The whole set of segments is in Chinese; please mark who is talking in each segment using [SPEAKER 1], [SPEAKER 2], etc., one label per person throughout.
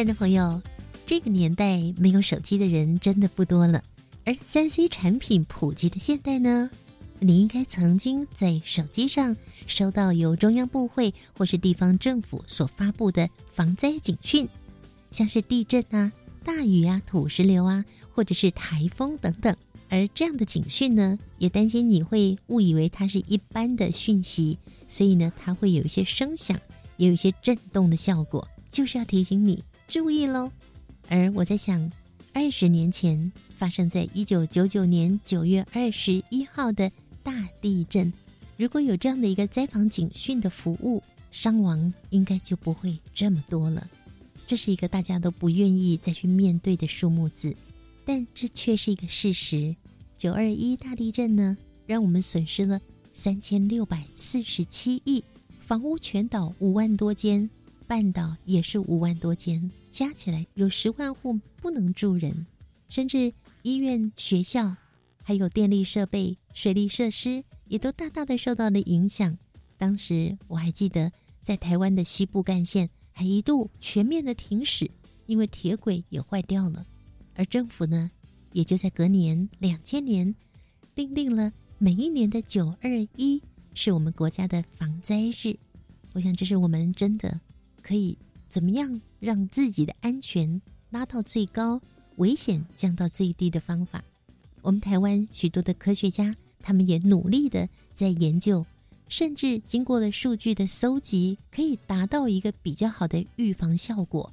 [SPEAKER 1] 亲爱的朋友，这个年代没有手机的人真的不多了。而三 C 产品普及的现代呢，你应该曾经在手机上收到由中央部会或是地方政府所发布的防灾警讯，像是地震啊、大雨啊、土石流啊，或者是台风等等。而这样的警讯呢，也担心你会误以为它是一般的讯息，所以呢，它会有一些声响，也有一些震动的效果，就是要提醒你。注意喽！而我在想，二十年前发生在一九九九年九月二十一号的大地震，如果有这样的一个灾防警讯的服务，伤亡应该就不会这么多了。这是一个大家都不愿意再去面对的数目字，但这却是一个事实。九二一大地震呢，让我们损失了三千六百四十七亿，房屋全岛五万多间。半岛也是五万多间，加起来有十万户不能住人，甚至医院、学校，还有电力设备、水利设施也都大大的受到了影响。当时我还记得，在台湾的西部干线还一度全面的停驶，因为铁轨也坏掉了。而政府呢，也就在隔年两千年，订定了每一年的九二一是我们国家的防灾日。我想，这是我们真的。可以怎么样让自己的安全拉到最高，危险降到最低的方法？我们台湾许多的科学家，他们也努力的在研究，甚至经过了数据的搜集，可以达到一个比较好的预防效果。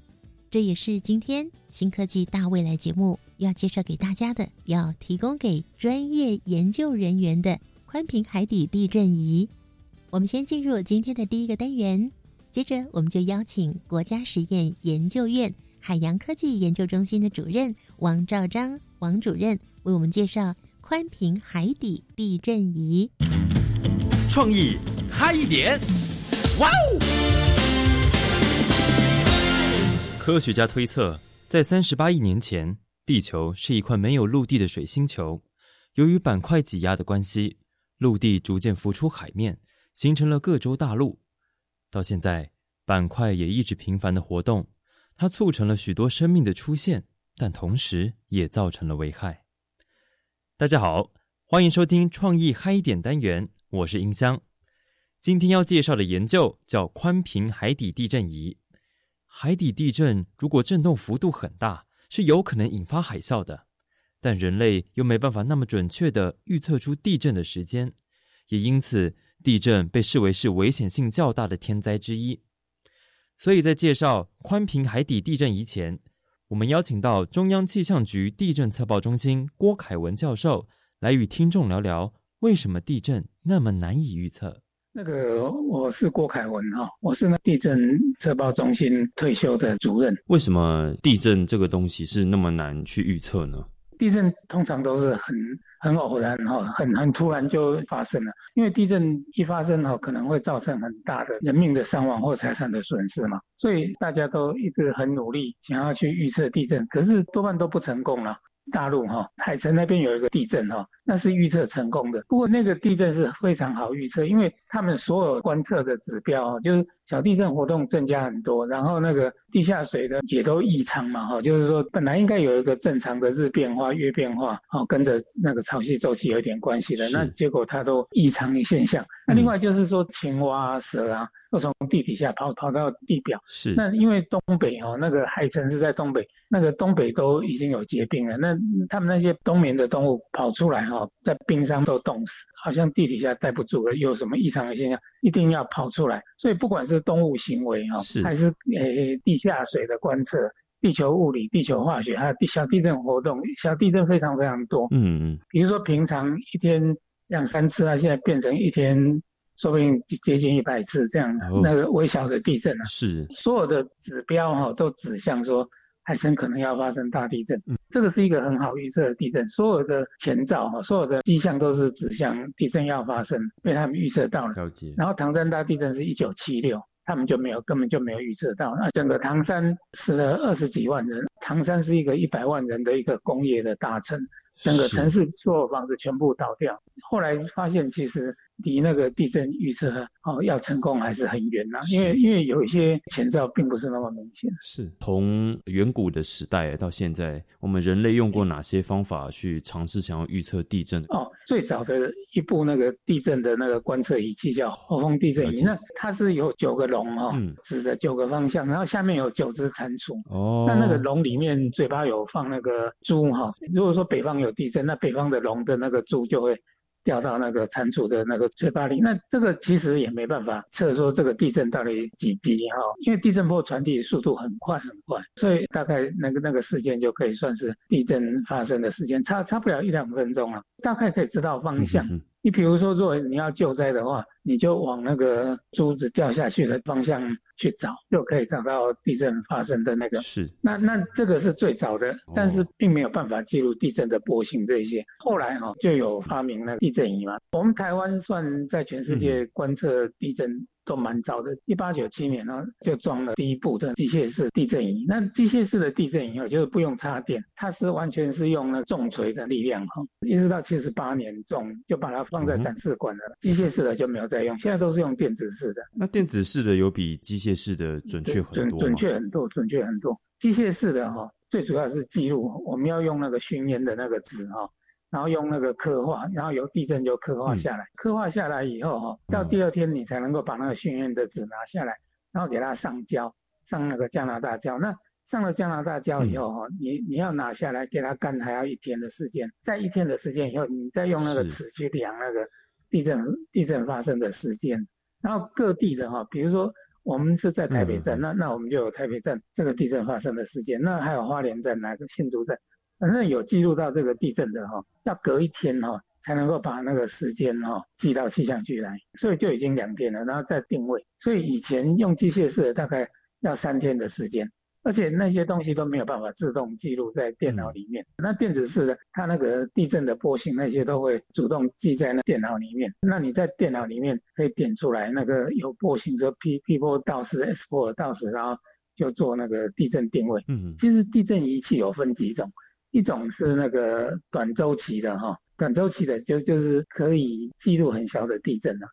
[SPEAKER 1] 这也是今天新科技大未来节目要介绍给大家的，要提供给专业研究人员的宽屏海底地震仪。我们先进入今天的第一个单元。接着，我们就邀请国家实验研究院海洋科技研究中心的主任王兆章王主任为我们介绍宽屏海底地震仪。
[SPEAKER 2] 创意嗨一点，哇哦！科学家推测，在三十八亿年前，地球是一块没有陆地的水星球。由于板块挤压的关系，陆地逐渐浮出海面，形成了各洲大陆。到现在，板块也一直频繁的活动，它促成了许多生命的出现，但同时也造成了危害。大家好，欢迎收听创意嗨一点单元，我是音箱。今天要介绍的研究叫宽频海底地震仪。海底地震如果震动幅度很大，是有可能引发海啸的，但人类又没办法那么准确的预测出地震的时间，也因此。地震被视为是危险性较大的天灾之一，所以在介绍宽平海底地震仪前，我们邀请到中央气象局地震测报中心郭凯文教授来与听众聊聊为什么地震那么难以预测。
[SPEAKER 3] 那个我是郭凯文哈，我是那地震测报中心退休的主任。
[SPEAKER 2] 为什么地震这个东西是那么难去预测呢？
[SPEAKER 3] 地震通常都是很。很偶然哈，很很突然就发生了。因为地震一发生哈，可能会造成很大的人命的伤亡或财产的损失嘛，所以大家都一直很努力想要去预测地震，可是多半都不成功了。大陆哈海城那边有一个地震哈，那是预测成功的。不过那个地震是非常好预测，因为他们所有观测的指标就是小地震活动增加很多，然后那个地下水的也都异常嘛哈，就是说本来应该有一个正常的日变化、月变化，哦跟着那个潮汐周期有点关系的，那结果它都异常的现象。那另外就是说青蛙、蛇啊。都从地底下跑跑到地表，
[SPEAKER 2] 是
[SPEAKER 3] 那因为东北哦，那个海城是在东北，那个东北都已经有结冰了，那他们那些冬眠的动物跑出来哈，在冰上都冻死，好像地底下待不住了，有什么异常的现象，一定要跑出来。所以不管是动物行为哈，还是诶地下水的观测、地球物理、地球化学，还有地小地震活动，小地震非常非常多。嗯嗯，比如说平常一天两三次啊，现在变成一天。说不定接近一百次这样
[SPEAKER 2] 哦
[SPEAKER 3] 那个微小的地震啊，
[SPEAKER 2] 是
[SPEAKER 3] 所有的指标哈、都指向说海参可能要发生大地震。
[SPEAKER 2] 嗯
[SPEAKER 3] 这个是一个很好预测的地震，所有的前兆哈、所有的迹象都是指向地震要发生，被他们预测到了。
[SPEAKER 2] 了解，
[SPEAKER 3] 然后唐山大地震是一九七六，他们就没有根本就没有预测到。那整个唐山死了二十几万人，唐山是一个一百万人的一个工业的大城，整个城市所有房子全部倒掉。后来发现其实离那个地震预测哦要成功还是很远呐、因为因为有一些前兆并不是那么明显。
[SPEAKER 2] 是从远古的时代到现在，我们人类用过哪些方法去尝试想要预测地震？
[SPEAKER 3] 哦，最早的一部那个地震的那个观测仪器叫后风地震仪，那它是有九个龙哦，
[SPEAKER 2] 嗯
[SPEAKER 3] 指着九个方向，然后下面有九只蟾蜍。
[SPEAKER 2] 哦，
[SPEAKER 3] 那那个龙里面嘴巴有放那个珠哈，如果说北方有地震，那北方的龙的那个珠就会掉到那个蟾蜍的那个嘴巴里。那这个其实也没办法测说这个地震到底几级哈，因为地震波传递速度很快很快，所以大概那个那个时间就可以算是地震发生的时间，差差不了一两分钟了，大概可以知道方向。你比如说，如果你要救灾的话，你就往那个珠子掉下去的方向去找，就可以找到地震发生的那个
[SPEAKER 2] 嗯是
[SPEAKER 3] 那那这个是最早的，但是并没有办法记录地震的波形这一些。后来哈、就有发明了地震仪嘛。我们台湾算在全世界观测地震都蛮早的，一八九七年呢就装了第一部的机械式地震仪。那机械式的地震仪哦，就是不用插电，它是完全是用那重锤的力量哈，一直到七十八年中就把它放在展示馆了。机械式的就没有再用，现在都是用电子式的。
[SPEAKER 2] 那电子式的有比机械式的准确很多吗？
[SPEAKER 3] 准确很多，准确很多。机械式的哈、最主要是记录，我们要用那个熏烟的那个纸哈、然后用那个刻画，然后由地震就刻画下来，刻画下来以后哈、到第二天你才能够把那个训练的纸拿下来，然后给它上胶，上那个加拿大胶。那上了加拿大胶以后哈、你你要拿下来给它干，还要一天的时间。在一天的时间以后，你再用那个尺去量那个地震地震发生的时间。然后各地的哈、比如说我们是在台北站，
[SPEAKER 2] 嗯
[SPEAKER 3] 那那我们就有台北站这个地震发生的时间。那还有花莲站、哪个新竹站，反正有记录到这个地震的哈、要隔一天哈、才能够把那个时间哈、记到气象局来，所以就已经两天了，然后再定位。所以以前用机械式的大概要三天的时间。而且那些东西都没有办法自动记录在电脑里面。那电子式的，它那个地震的波形那些都会主动记在那电脑里面。那你在电脑里面可以点出来那个有波形，说 P P 波到时 S 波到时，然后就做那个地震定位。
[SPEAKER 2] 嗯
[SPEAKER 3] 其实地震仪器有分几种，一种是那个短周期的哈，短周期的就就是可以记录很小的地震了、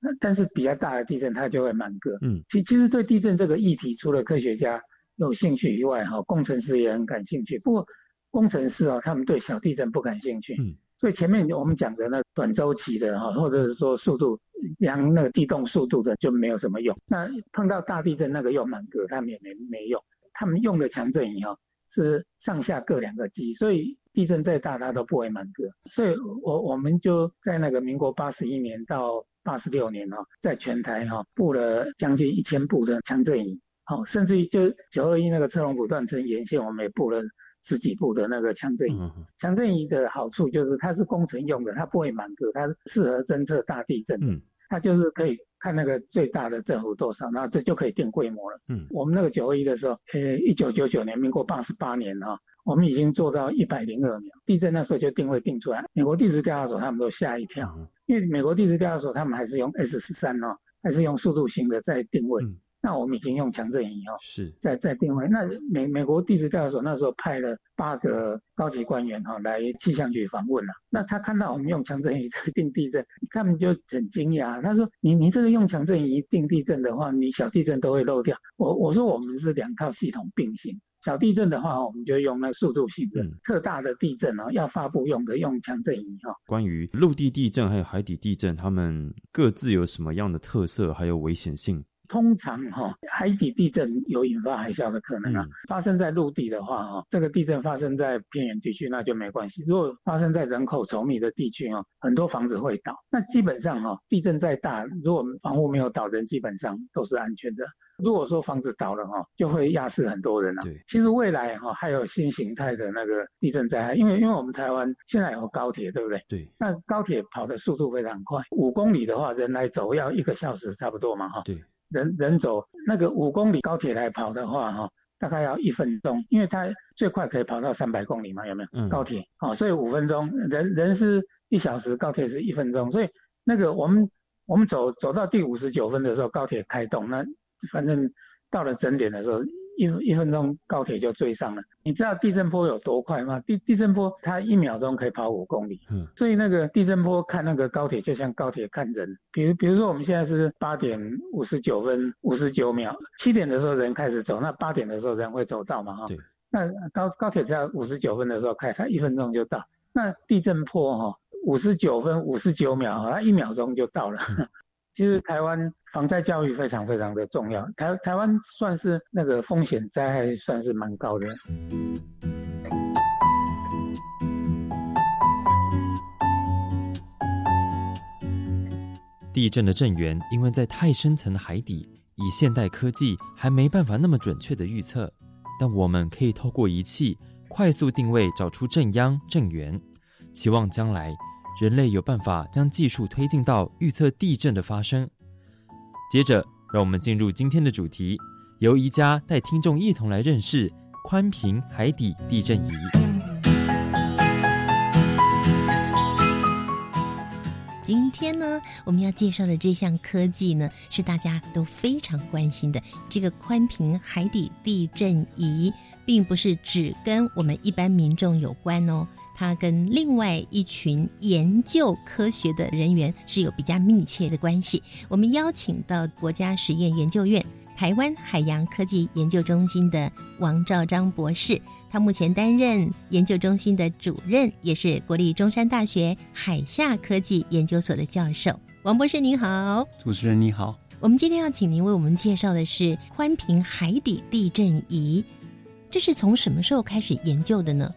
[SPEAKER 3] 那但是比较大的地震它就会满格。
[SPEAKER 2] 嗯
[SPEAKER 3] 其其实对地震这个议题，除了科学家有兴趣以外，哈，工程师也很感兴趣。不过工程师啊，他们对小地震不感兴趣。
[SPEAKER 2] 嗯
[SPEAKER 3] 所以前面我们讲的那短周期的哈，或者是说速度量那个地动速度的就没有什么用。那碰到大地震那个又满格，他们也没没用。他们用了强震仪哈是上下各两个机，所以地震再大它都不会满格。所以我我们就在那个民国八十一年到八十六年哈，在全台哈布了将近一千部的强震仪。好，甚至于就九二一那个车龙埔断层沿线，我们也布了十几部的那个强震仪。
[SPEAKER 2] 嗯
[SPEAKER 3] 强震仪的好处就是它是工程用的，它不会满格，它适合侦测大地震。
[SPEAKER 2] 嗯
[SPEAKER 3] 它就是可以看那个最大的振幅多少，那这就可以定规模了。
[SPEAKER 2] 嗯
[SPEAKER 3] 我们那个九二一的时候，呃，一九九九年，民国八十八年哈、我们已经做到一百零二秒。地震那时候就定位定出来，美国地质调查所他们都吓一跳，
[SPEAKER 2] 嗯
[SPEAKER 3] 因为美国地质调查所他们还是用 S 十三哦，还是用速度型的在定位。
[SPEAKER 2] 嗯
[SPEAKER 3] 那我们已经用强震仪哦，
[SPEAKER 2] 是
[SPEAKER 3] 在在定位。那美美国地质调查所那时候派了八个高级官员哈、来气象局访问了、那他看到我们用强震仪在定地震，他们就很惊讶。他说：“你你这个用强震仪定地震的话，你小地震都会漏掉。”我我说我们是两套系统并行。小地震的话，我们就用那速度型的；
[SPEAKER 2] 嗯
[SPEAKER 3] 特大的地震哦，要发布用的用强震仪哈、
[SPEAKER 2] 关于陆地地震还有海底地震，它们各自有什么样的特色还有危险性？
[SPEAKER 3] 通常哈，海底地震有引发海啸的可能啊。发生在陆地的话哈，这个地震发生在偏远地区那就没关系。如果发生在人口稠密的地区哦，很多房子会倒。那基本上哈，地震再大，如果房屋没有倒，人基本上都是安全的。如果说房子倒了哈，就会压死很多人了。
[SPEAKER 2] 对，
[SPEAKER 3] 其实未来哈还有新形态的那个地震灾害，因为因为我们台湾现在有高铁，对不对？
[SPEAKER 2] 对。
[SPEAKER 3] 那高铁跑的速度非常快，五公里的话，人来走要一个小时差不多嘛，哈。
[SPEAKER 2] 对。
[SPEAKER 3] 人人走那个五公里高铁来跑的话，哈，大概要一分钟，因为它最快可以跑到三百公里嘛，有没有？嗯。高铁，哦，所以五分钟，人人是一小时，高铁是一分钟，所以那个我们我们走走到第五十九分的时候，高铁开动，那反正。到了整点的时候，一一分钟高铁就追上了。你知道地震波有多快吗？地地震波它一秒钟可以跑五公里。嗯，所以那个地震波看那个高铁就像高铁看人。比如比如说我们现在是八点五十九分五十九秒，七点的时候人开始走，那八点的时候人会走到嘛？哈，
[SPEAKER 2] 对。
[SPEAKER 3] 那高高铁只要五十九分的时候开，它一分钟就到。那地震波哈，五十九分五十九秒，它一秒钟就到了。其实台湾防灾教育非常非常的重要，台台湾算是那个风险灾害算是蛮高的。
[SPEAKER 2] 地震的震源因为在太深层的海底，以现代科技还没办法那么准确的预测，但我们可以透过仪器快速定位，找出震央、震源，期望将来。人类有办法将技术推进到预测地震的发生。接着，让我们进入今天的主题，由宜家带听众一同来认识宽频海底地震仪。
[SPEAKER 1] 今天呢，我们要介绍的这项科技呢，是大家都非常关心的。这个宽频海底地震仪，并不是只跟我们一般民众有关哦。它跟另外一群研究科学的人员是有比较密切的关系。我们邀请到国家实验研究院台湾海洋科技研究中心的王兆章博士，他目前担任研究中心的主任，也是国立中山大学海下科技研究所的教授。王博士您好，
[SPEAKER 4] 主持人你好。
[SPEAKER 1] 我们今天要请您为我们介绍的是宽频海底地震仪，这是从什么时候开始研究的呢？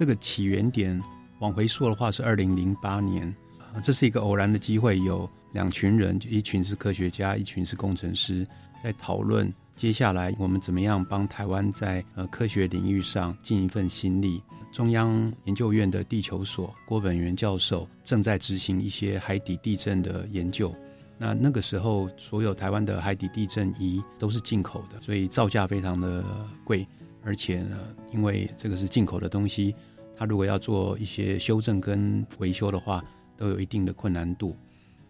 [SPEAKER 4] 这个起源点往回说的话是二零零八年，这是一个偶然的机会，有两群人，就一群是科学家，一群是工程师，在讨论接下来我们怎么样帮台湾在呃科学领域上尽一份心力。中央研究院的地球所郭本元教授正在执行一些海底地震的研究。那那个时候，所有台湾的海底地震仪都是进口的，所以造价非常的贵，而且呢，因为这个是进口的东西。他如果要做一些修正跟维修的话，都有一定的困难度。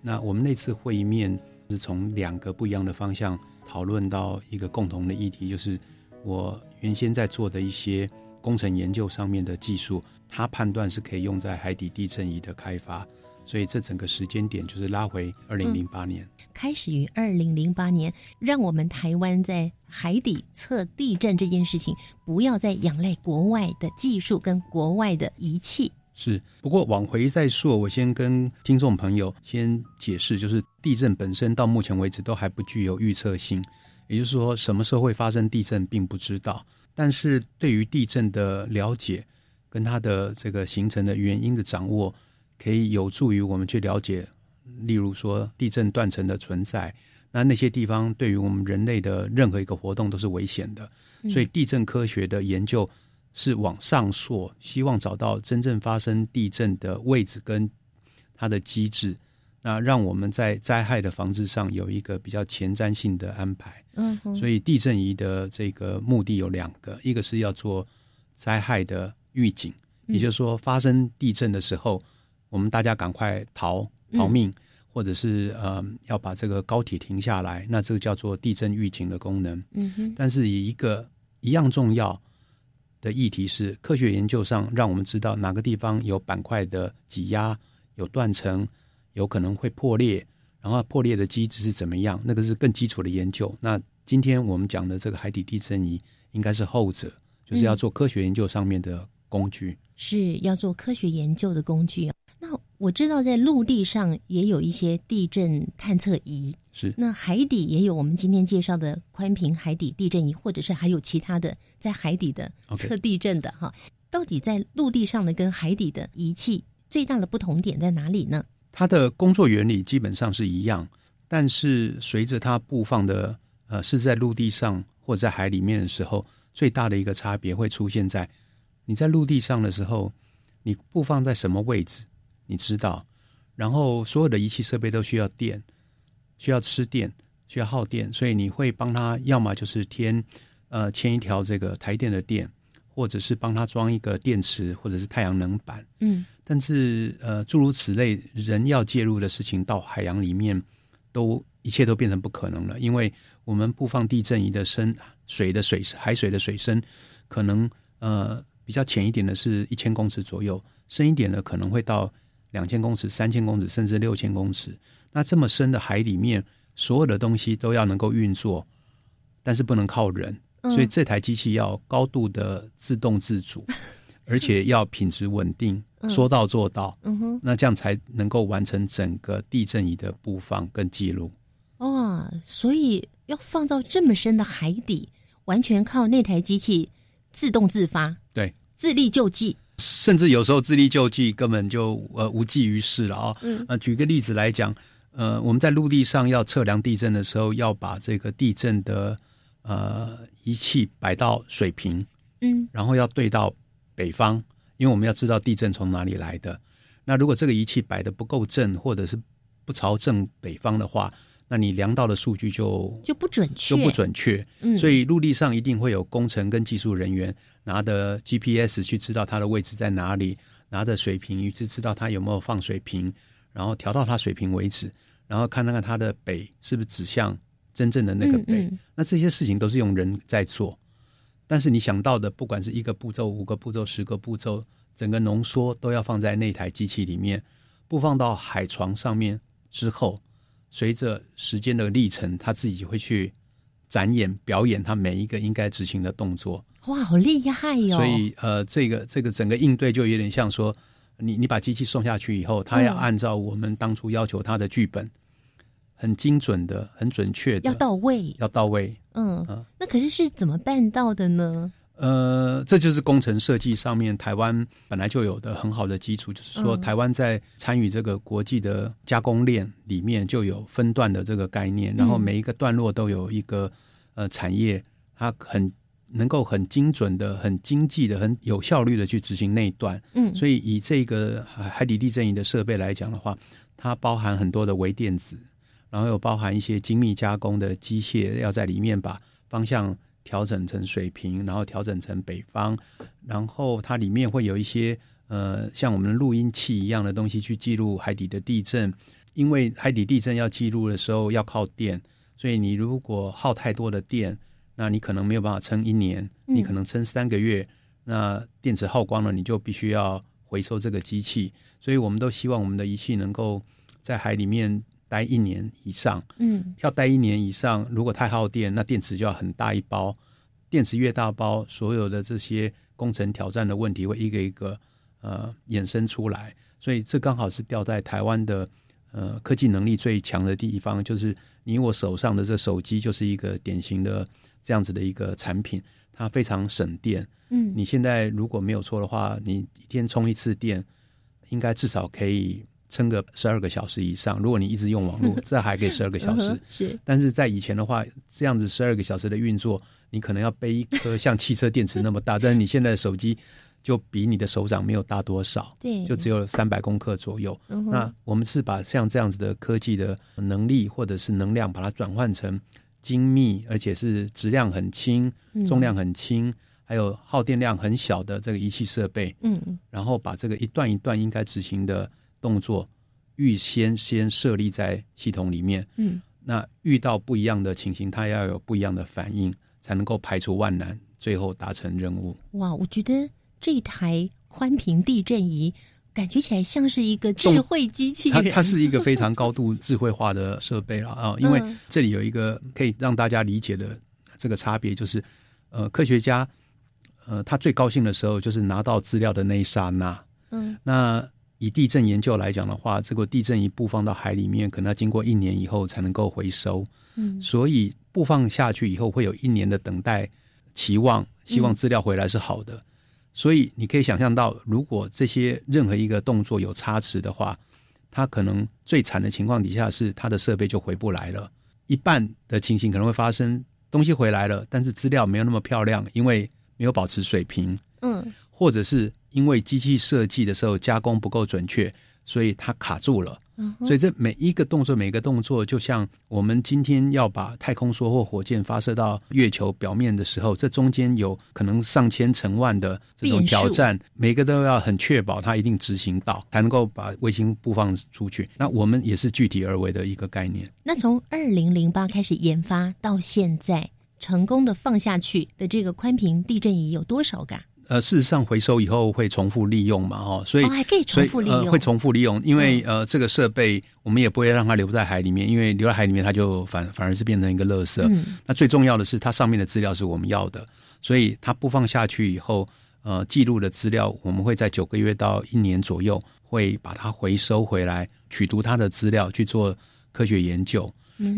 [SPEAKER 4] 那我们那次会议面是从两个不一样的方向讨论到一个共同的议题，就是我原先在做的一些工程研究上面的技术，他判断是可以用在海底地震仪的开发。所以这整个时间点就是拉回二零零八年，
[SPEAKER 1] 开始于二零零八年，让我们台湾在海底测地震这件事情，不要再仰赖国外的技术跟国外的仪器。
[SPEAKER 4] 是，不过往回再说，我先跟听众朋友先解释，就是地震本身到目前为止都还不具有预测性，也就是说，什么时候会发生地震并不知道。但是对于地震的了解，跟它的这个形成的原因的掌握。可以有助于我们去了解，例如说地震断层的存在，那那些地方对于我们人类的任何一个活动都是危险的。所以地震科学的研究是往上溯，希望找到真正发生地震的位置跟它的机制，那让我们在灾害的防治上有一个比较前瞻性的安排。嗯，所以地震仪的这个目的有两个，一个是要做灾害的预警，也就是说发生地震的时候。我们大家赶快逃逃命，或者是呃要把这个高铁停下来，那这个叫做地震预警的功能。嗯哼。但是以一个一样重要的议题是，科学研究上让我们知道哪个地方有板块的挤压、有断层，有可能会破裂，然后破裂的机制是怎么样，那个是更基础的研究。那今天我们讲的这个海底地震仪，应该是后者，就是要做科学研究上面的工具，
[SPEAKER 1] 是要做科学研究的工具。那我知道，在陆地上也有一些地震探测仪，
[SPEAKER 4] 是
[SPEAKER 1] 那海底也有我们今天介绍的宽频海底地震仪，或者是还有其他的在海底的测地震的哈。到底在陆地上的跟海底的仪器最大的不同点在哪里呢？
[SPEAKER 4] 它的工作原理基本上是一样，但是随着它布放的呃是在陆地上或在海里面的时候，最大的一个差别会出现在你在陆地上的时候，你布放在什么位置，你知道，然后所有的仪器设备都需要电，需要吃电，需要耗电，所以你会帮他要么就是添呃牵一条这个台电的电，或者是帮他装一个电池或者是太阳能板。
[SPEAKER 1] 嗯。
[SPEAKER 4] 但是呃，诸如此类，人要介入的事情到海洋里面，都一切都变成不可能了，因为我们布放地震仪的深水的水海水的水深，可能呃比较浅一点的是一千公尺左右，深一点的可能会到两千公尺、三千公尺，甚至六千公尺。那这么深的海里面，所有的东西都要能够运作，但是不能靠人，
[SPEAKER 1] 嗯
[SPEAKER 4] 所以这台机器要高度的自动自主，而且要品质稳定，
[SPEAKER 1] 嗯
[SPEAKER 4] 说到做到。
[SPEAKER 1] 嗯哼，
[SPEAKER 4] 那这样才能够完成整个地震仪的布放跟记录。
[SPEAKER 1] 哇，所以要放到这么深的海底，完全靠那台机器自动自发，
[SPEAKER 4] 对，
[SPEAKER 1] 自力救济。
[SPEAKER 4] 甚至有时候自力救济根本就呃无济于事了啊、
[SPEAKER 1] 嗯。
[SPEAKER 4] 呃，举个例子来讲，呃，我们在陆地上要测量地震的时候，要把这个地震的呃仪器摆到水平，
[SPEAKER 1] 嗯。
[SPEAKER 4] 然后要对到北方，因为我们要知道地震从哪里来的。那如果这个仪器摆的不够正，或者是不朝正北方的话，那你量到的数据就
[SPEAKER 1] 就不准确，
[SPEAKER 4] 就不准确。
[SPEAKER 1] 嗯，
[SPEAKER 4] 所以陆地上一定会有工程跟技术人员拿的 GPS 去知道它的位置在哪里，拿着水平仪去知道它有没有放水平，然后调到它水平为止，然后看那看它的北是不是指向真正的那个北。
[SPEAKER 1] 嗯嗯
[SPEAKER 4] 那这些事情都是用人在做，但是你想到的，不管是一个步骤、五个步骤、十个步骤，整个浓缩都要放在那台机器里面，不放到海床上面之后，随着时间的历程，他自己会去展演、表演他每一个应该执行的动作。
[SPEAKER 1] 哇，好厉害哟、
[SPEAKER 4] 所以呃，这个这个整个应对就有点像说，你你把机器送下去以后，他要
[SPEAKER 1] 嗯
[SPEAKER 4] 按照我们当初要求他的剧本，很精准的、很准确的，
[SPEAKER 1] 要到位。
[SPEAKER 4] 要到位。
[SPEAKER 1] 嗯
[SPEAKER 4] 嗯，
[SPEAKER 1] 那可是是怎么办到的呢？
[SPEAKER 4] 呃，这就是工程设计上面台湾本来就有的很好的基础，就是说
[SPEAKER 1] 嗯。
[SPEAKER 4] 台湾在参与这个国际的加工链里面就有分段的这个概念，然后
[SPEAKER 1] 嗯。
[SPEAKER 4] 每一个段落都有一个呃产业，它很能够很精准的、很经济的、很有效率的去执行那一段。
[SPEAKER 1] 嗯，
[SPEAKER 4] 所以以这个海海底地震仪的设备来讲的话，它包含很多的微电子，然后又包含一些精密加工的机械，要在里面把方向调整成水平，然后调整成北方，然后它里面会有一些呃像我们的录音器一样的东西去记录海底的地震，因为海底地震要记录的时候要靠电，所以你如果耗太多的电，那你可能没有办法撑一年，
[SPEAKER 1] 嗯
[SPEAKER 4] 你可能撑三个月。那电池耗光了，你就必须要回收这个机器。所以我们都希望我们的仪器能够在海里面待一年以上。
[SPEAKER 1] 嗯
[SPEAKER 4] 要待一年以上，如果太耗电，那电池就要很大一包。电池越大包，所有的这些工程挑战的问题会一个一个呃衍生出来。所以这刚好是掉在台湾的呃科技能力最强的地方，就是你我手上的这手机就是一个典型的这样子的一个产品，它非常省电。
[SPEAKER 1] 嗯，
[SPEAKER 4] 你现在如果没有错的话，你一天充一次电，应该至少可以撑个十二个小时以上。如果你一直用网络，这还可以十二个小时。
[SPEAKER 1] 是
[SPEAKER 4] 但是在以前的话，这样子十二个小时的运作，你可能要背一颗像汽车电池那么大，但是你现在的手机就比你的手掌没有大多少，
[SPEAKER 1] 对，
[SPEAKER 4] 就只有三百公克左右。
[SPEAKER 1] 嗯
[SPEAKER 4] 那我们是把像这样子的科技的能力或者是能量，把它转换成精密，而且是质量很轻、
[SPEAKER 1] 嗯
[SPEAKER 4] 重量很轻，还有耗电量很小的这个仪器设备，
[SPEAKER 1] 嗯嗯
[SPEAKER 4] 然后把这个一段一段应该执行的动作，预先先设立在系统里面。
[SPEAKER 1] 嗯。
[SPEAKER 4] 那遇到不一样的情形，它要有不一样的反应，才能够排除万难，最后达成任务。
[SPEAKER 1] 哇，我觉得这台宽屏地震仪感觉起来像是一个智慧机器人，
[SPEAKER 4] 它它是一个非常高度智慧化的设备了 啊，因为
[SPEAKER 1] 嗯。
[SPEAKER 4] 这里有一个可以让大家理解的这个差别，就是呃，科学家呃他最高兴的时候就是拿到资料的那一刹那，
[SPEAKER 1] 嗯。
[SPEAKER 4] 那以地震研究来讲的话，这个地震一布放到海里面，可能要经过一年以后才能够回收。
[SPEAKER 1] 嗯，
[SPEAKER 4] 所以布放下去以后会有一年的等待期望，希望资料回来是好的。所以你可以想象到，如果这些任何一个动作有差池的话，它可能最惨的情况底下是它的设备就回不来了。一半的情形可能会发生，东西回来了，但是资料没有那么漂亮，因为没有保持水平。
[SPEAKER 1] 嗯，
[SPEAKER 4] 或者是因为机器设计的时候加工不够准确，所以它卡住了。
[SPEAKER 1] 嗯
[SPEAKER 4] 所以这每一个动作，每一个动作，就像我们今天要把太空梭或火箭发射到月球表面的时候，这中间有可能上千成万的这种挑战，每个都要很确保它一定执行到，才能够把卫星布放出去。那我们也是具体而为的一个概念。
[SPEAKER 1] 那从二零零八开始研发到现在，成功的放下去的这个宽频地震仪有多少个啊？
[SPEAKER 4] 呃，事实上回收以后会重复利用嘛，哦，所以、
[SPEAKER 1] 哦，还可以
[SPEAKER 4] 所以
[SPEAKER 1] 重复利用，嗯
[SPEAKER 4] 呃、会重复利用，因为、呃这个设备我们也不会让它留在海里面，因为留在海里面它就反反而是变成一个垃圾。
[SPEAKER 1] 嗯
[SPEAKER 4] 那最重要的是它上面的资料是我们要的，所以它播放下去以后，呃记录的资料我们会在九个月到一年左右会把它回收回来，取读它的资料去做科学研究。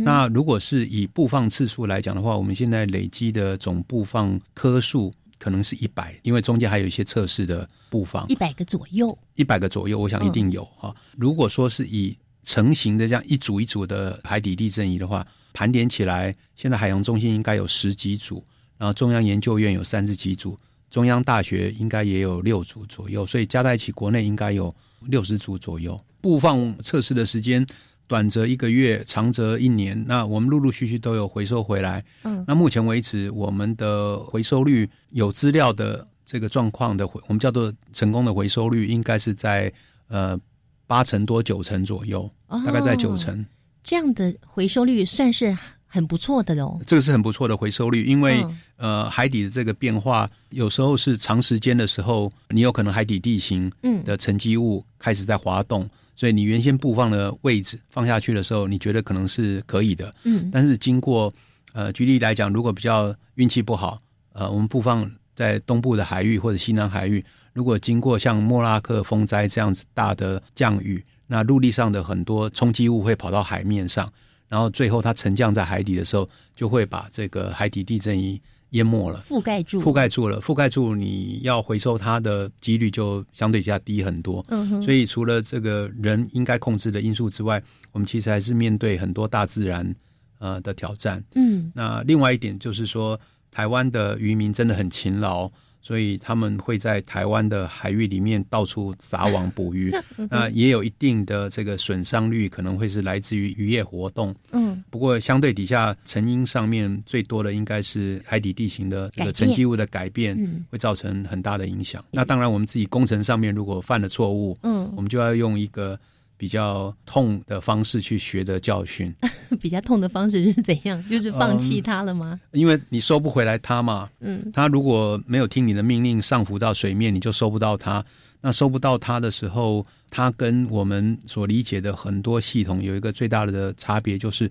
[SPEAKER 4] 那如果是以布放次数来讲的话，我们现在累积的总布放颗数可能是一百，因为中间还有一些测试的布防
[SPEAKER 1] 一，百个左右，
[SPEAKER 4] 一百个左右，我想一定有哈、如果说是以成型的这样一组一组的海底地震仪的话，盘点起来，现在海洋中心应该有十几组，然后中央研究院有三十几组，中央大学应该也有六组左右，所以加在一起，国内应该有六十组左右。布放测试的时间短则一个月，长则一年。那我们陆陆续续都有回收回来。
[SPEAKER 1] 嗯
[SPEAKER 4] 那目前为止，我们的回收率有资料的这个状况的回，我们叫做成功的回收率，应该是在呃八成多九成左右，大概在九
[SPEAKER 1] 哦
[SPEAKER 4] 成。
[SPEAKER 1] 这样的回收率算是很不错的喽。
[SPEAKER 4] 这个是很不错的回收率，因为、
[SPEAKER 1] 嗯
[SPEAKER 4] 呃海底的这个变化，有时候是长时间的时候，你有可能海底地形
[SPEAKER 1] 嗯
[SPEAKER 4] 的沉积物开始在滑动，所以你原先布放的位置放下去的时候，你觉得可能是可以的，
[SPEAKER 1] 嗯。
[SPEAKER 4] 但是经过呃举例来讲，如果比较运气不好，呃我们布放在东部的海域或者西南海域，如果经过像莫拉克风灾这样子大的降雨，那陆地上的很多冲击物会跑到海面上，然后最后它沉降在海底的时候，就会把这个海底地震仪淹没了。
[SPEAKER 1] 覆盖住，
[SPEAKER 4] 覆盖住了，覆盖住，你要回收它的几率就相对较低很多。
[SPEAKER 1] 嗯哼，
[SPEAKER 4] 所以除了这个人应该控制的因素之外，我们其实还是面对很多大自然呃的挑战。
[SPEAKER 1] 嗯
[SPEAKER 4] 那另外一点就是说，台湾的渔民真的很勤劳，所以他们会在台湾的海域里面到处撒网捕鱼。那也有一定的这个损伤率，可能会是来自于渔业活动。
[SPEAKER 1] 嗯
[SPEAKER 4] 不过相对底下成因上面最多的应该是海底地形的这个沉积物的改变，
[SPEAKER 1] 嗯
[SPEAKER 4] 会造成很大的影响。那当然，我们自己工程上面如果犯了错误，
[SPEAKER 1] 嗯
[SPEAKER 4] 我，们就要用一个比较痛的方式去学的教训，
[SPEAKER 1] 比较痛的方式是怎样？就是放弃他了吗？
[SPEAKER 4] 因为你收不回来他嘛。
[SPEAKER 1] 嗯
[SPEAKER 4] 他如果没有听你的命令上浮到水面，你就收不到他。那收不到它的时候，它跟我们所理解的很多系统有一个最大的差别，就是，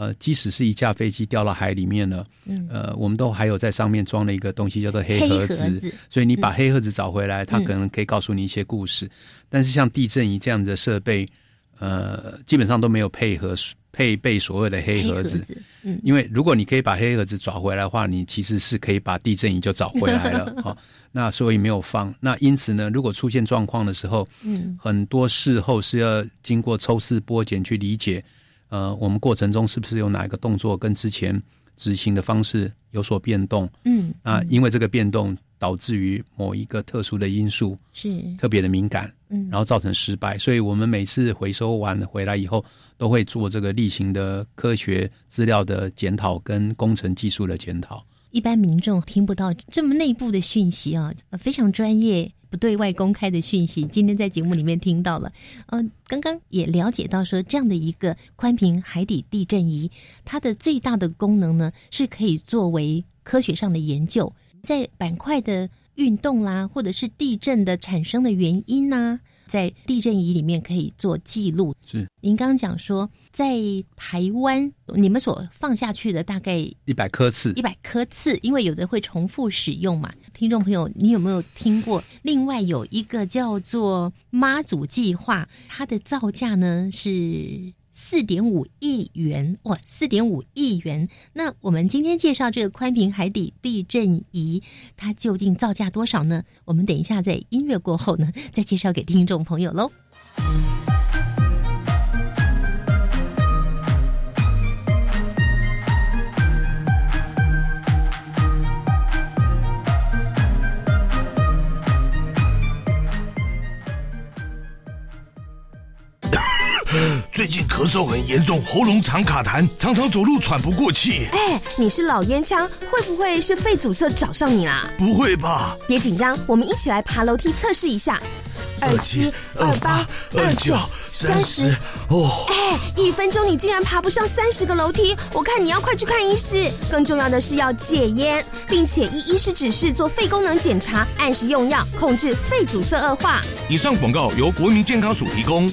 [SPEAKER 4] 呃，即使是一架飞机掉到海里面了，
[SPEAKER 1] 嗯，
[SPEAKER 4] 呃，我们都还有在上面装了一个东西叫做黑
[SPEAKER 1] 黑
[SPEAKER 4] 盒子，所以你把黑盒子找回来，它
[SPEAKER 1] 嗯
[SPEAKER 4] 可能可以告诉你一些故事。但是像地震仪这样的设备，呃，基本上都没有配合配备所谓的黑盒子。
[SPEAKER 1] 子，嗯
[SPEAKER 4] 因为如果你可以把黑盒子找回来的话，你其实是可以把地震仪就找回来了 哦、那所以没有放。那因此呢，如果出现状况的时候，
[SPEAKER 1] 嗯
[SPEAKER 4] 很多事后是要经过抽丝剥茧去理解，呃，我们过程中是不是有哪一个动作跟之前执行的方式有所变动？
[SPEAKER 1] 嗯
[SPEAKER 4] 啊，因为这个变动导致于某一个特殊的因素
[SPEAKER 1] 是
[SPEAKER 4] 特别的敏感，
[SPEAKER 1] 嗯，
[SPEAKER 4] 然后造成失败。所以我们每次回收完回来以后，都会做这个例行的科学资料的检讨跟工程技术的检讨。
[SPEAKER 1] 一般民众听不到这么内部的讯息啊，呃非常专业。不对外公开的讯息，今天在节目里面听到了。呃，刚刚也了解到说，这样的一个宽频海底地震仪，它的最大的功能呢，是可以作为科学上的研究，在板块的运动啦，或者是地震的产生的原因呐、在地震仪里面可以做记录。
[SPEAKER 4] 是，
[SPEAKER 1] 您刚刚讲说，在台湾你们所放下去的大概
[SPEAKER 4] 一百颗次，
[SPEAKER 1] 一百颗次，因为有的会重复使用嘛。听众朋友，你有没有听过？另外有一个叫做妈祖计划，它的造价呢是。四点五亿元哇！四点五亿元。那我们今天介绍这个宽屏海底地震仪，它究竟造价多少呢？我们等一下在音乐过后呢，再介绍给听众朋友喽。
[SPEAKER 5] 最近咳嗽很严重，喉咙常卡痰，常常走路喘不过气。
[SPEAKER 6] 哎，你是老烟枪，会不会是肺阻塞找上你啦？
[SPEAKER 5] 不会吧？
[SPEAKER 6] 别紧张，我们一起来爬楼梯测试一下。二七二八二九三十。哦，哎，一分钟你竟然爬不上三十个楼梯，我看你要快去看医师。更重要的是要戒烟，并且依医师指示做肺功能检查，按时用药，控制肺阻塞恶化。
[SPEAKER 5] 以上广告由国民健康署提供。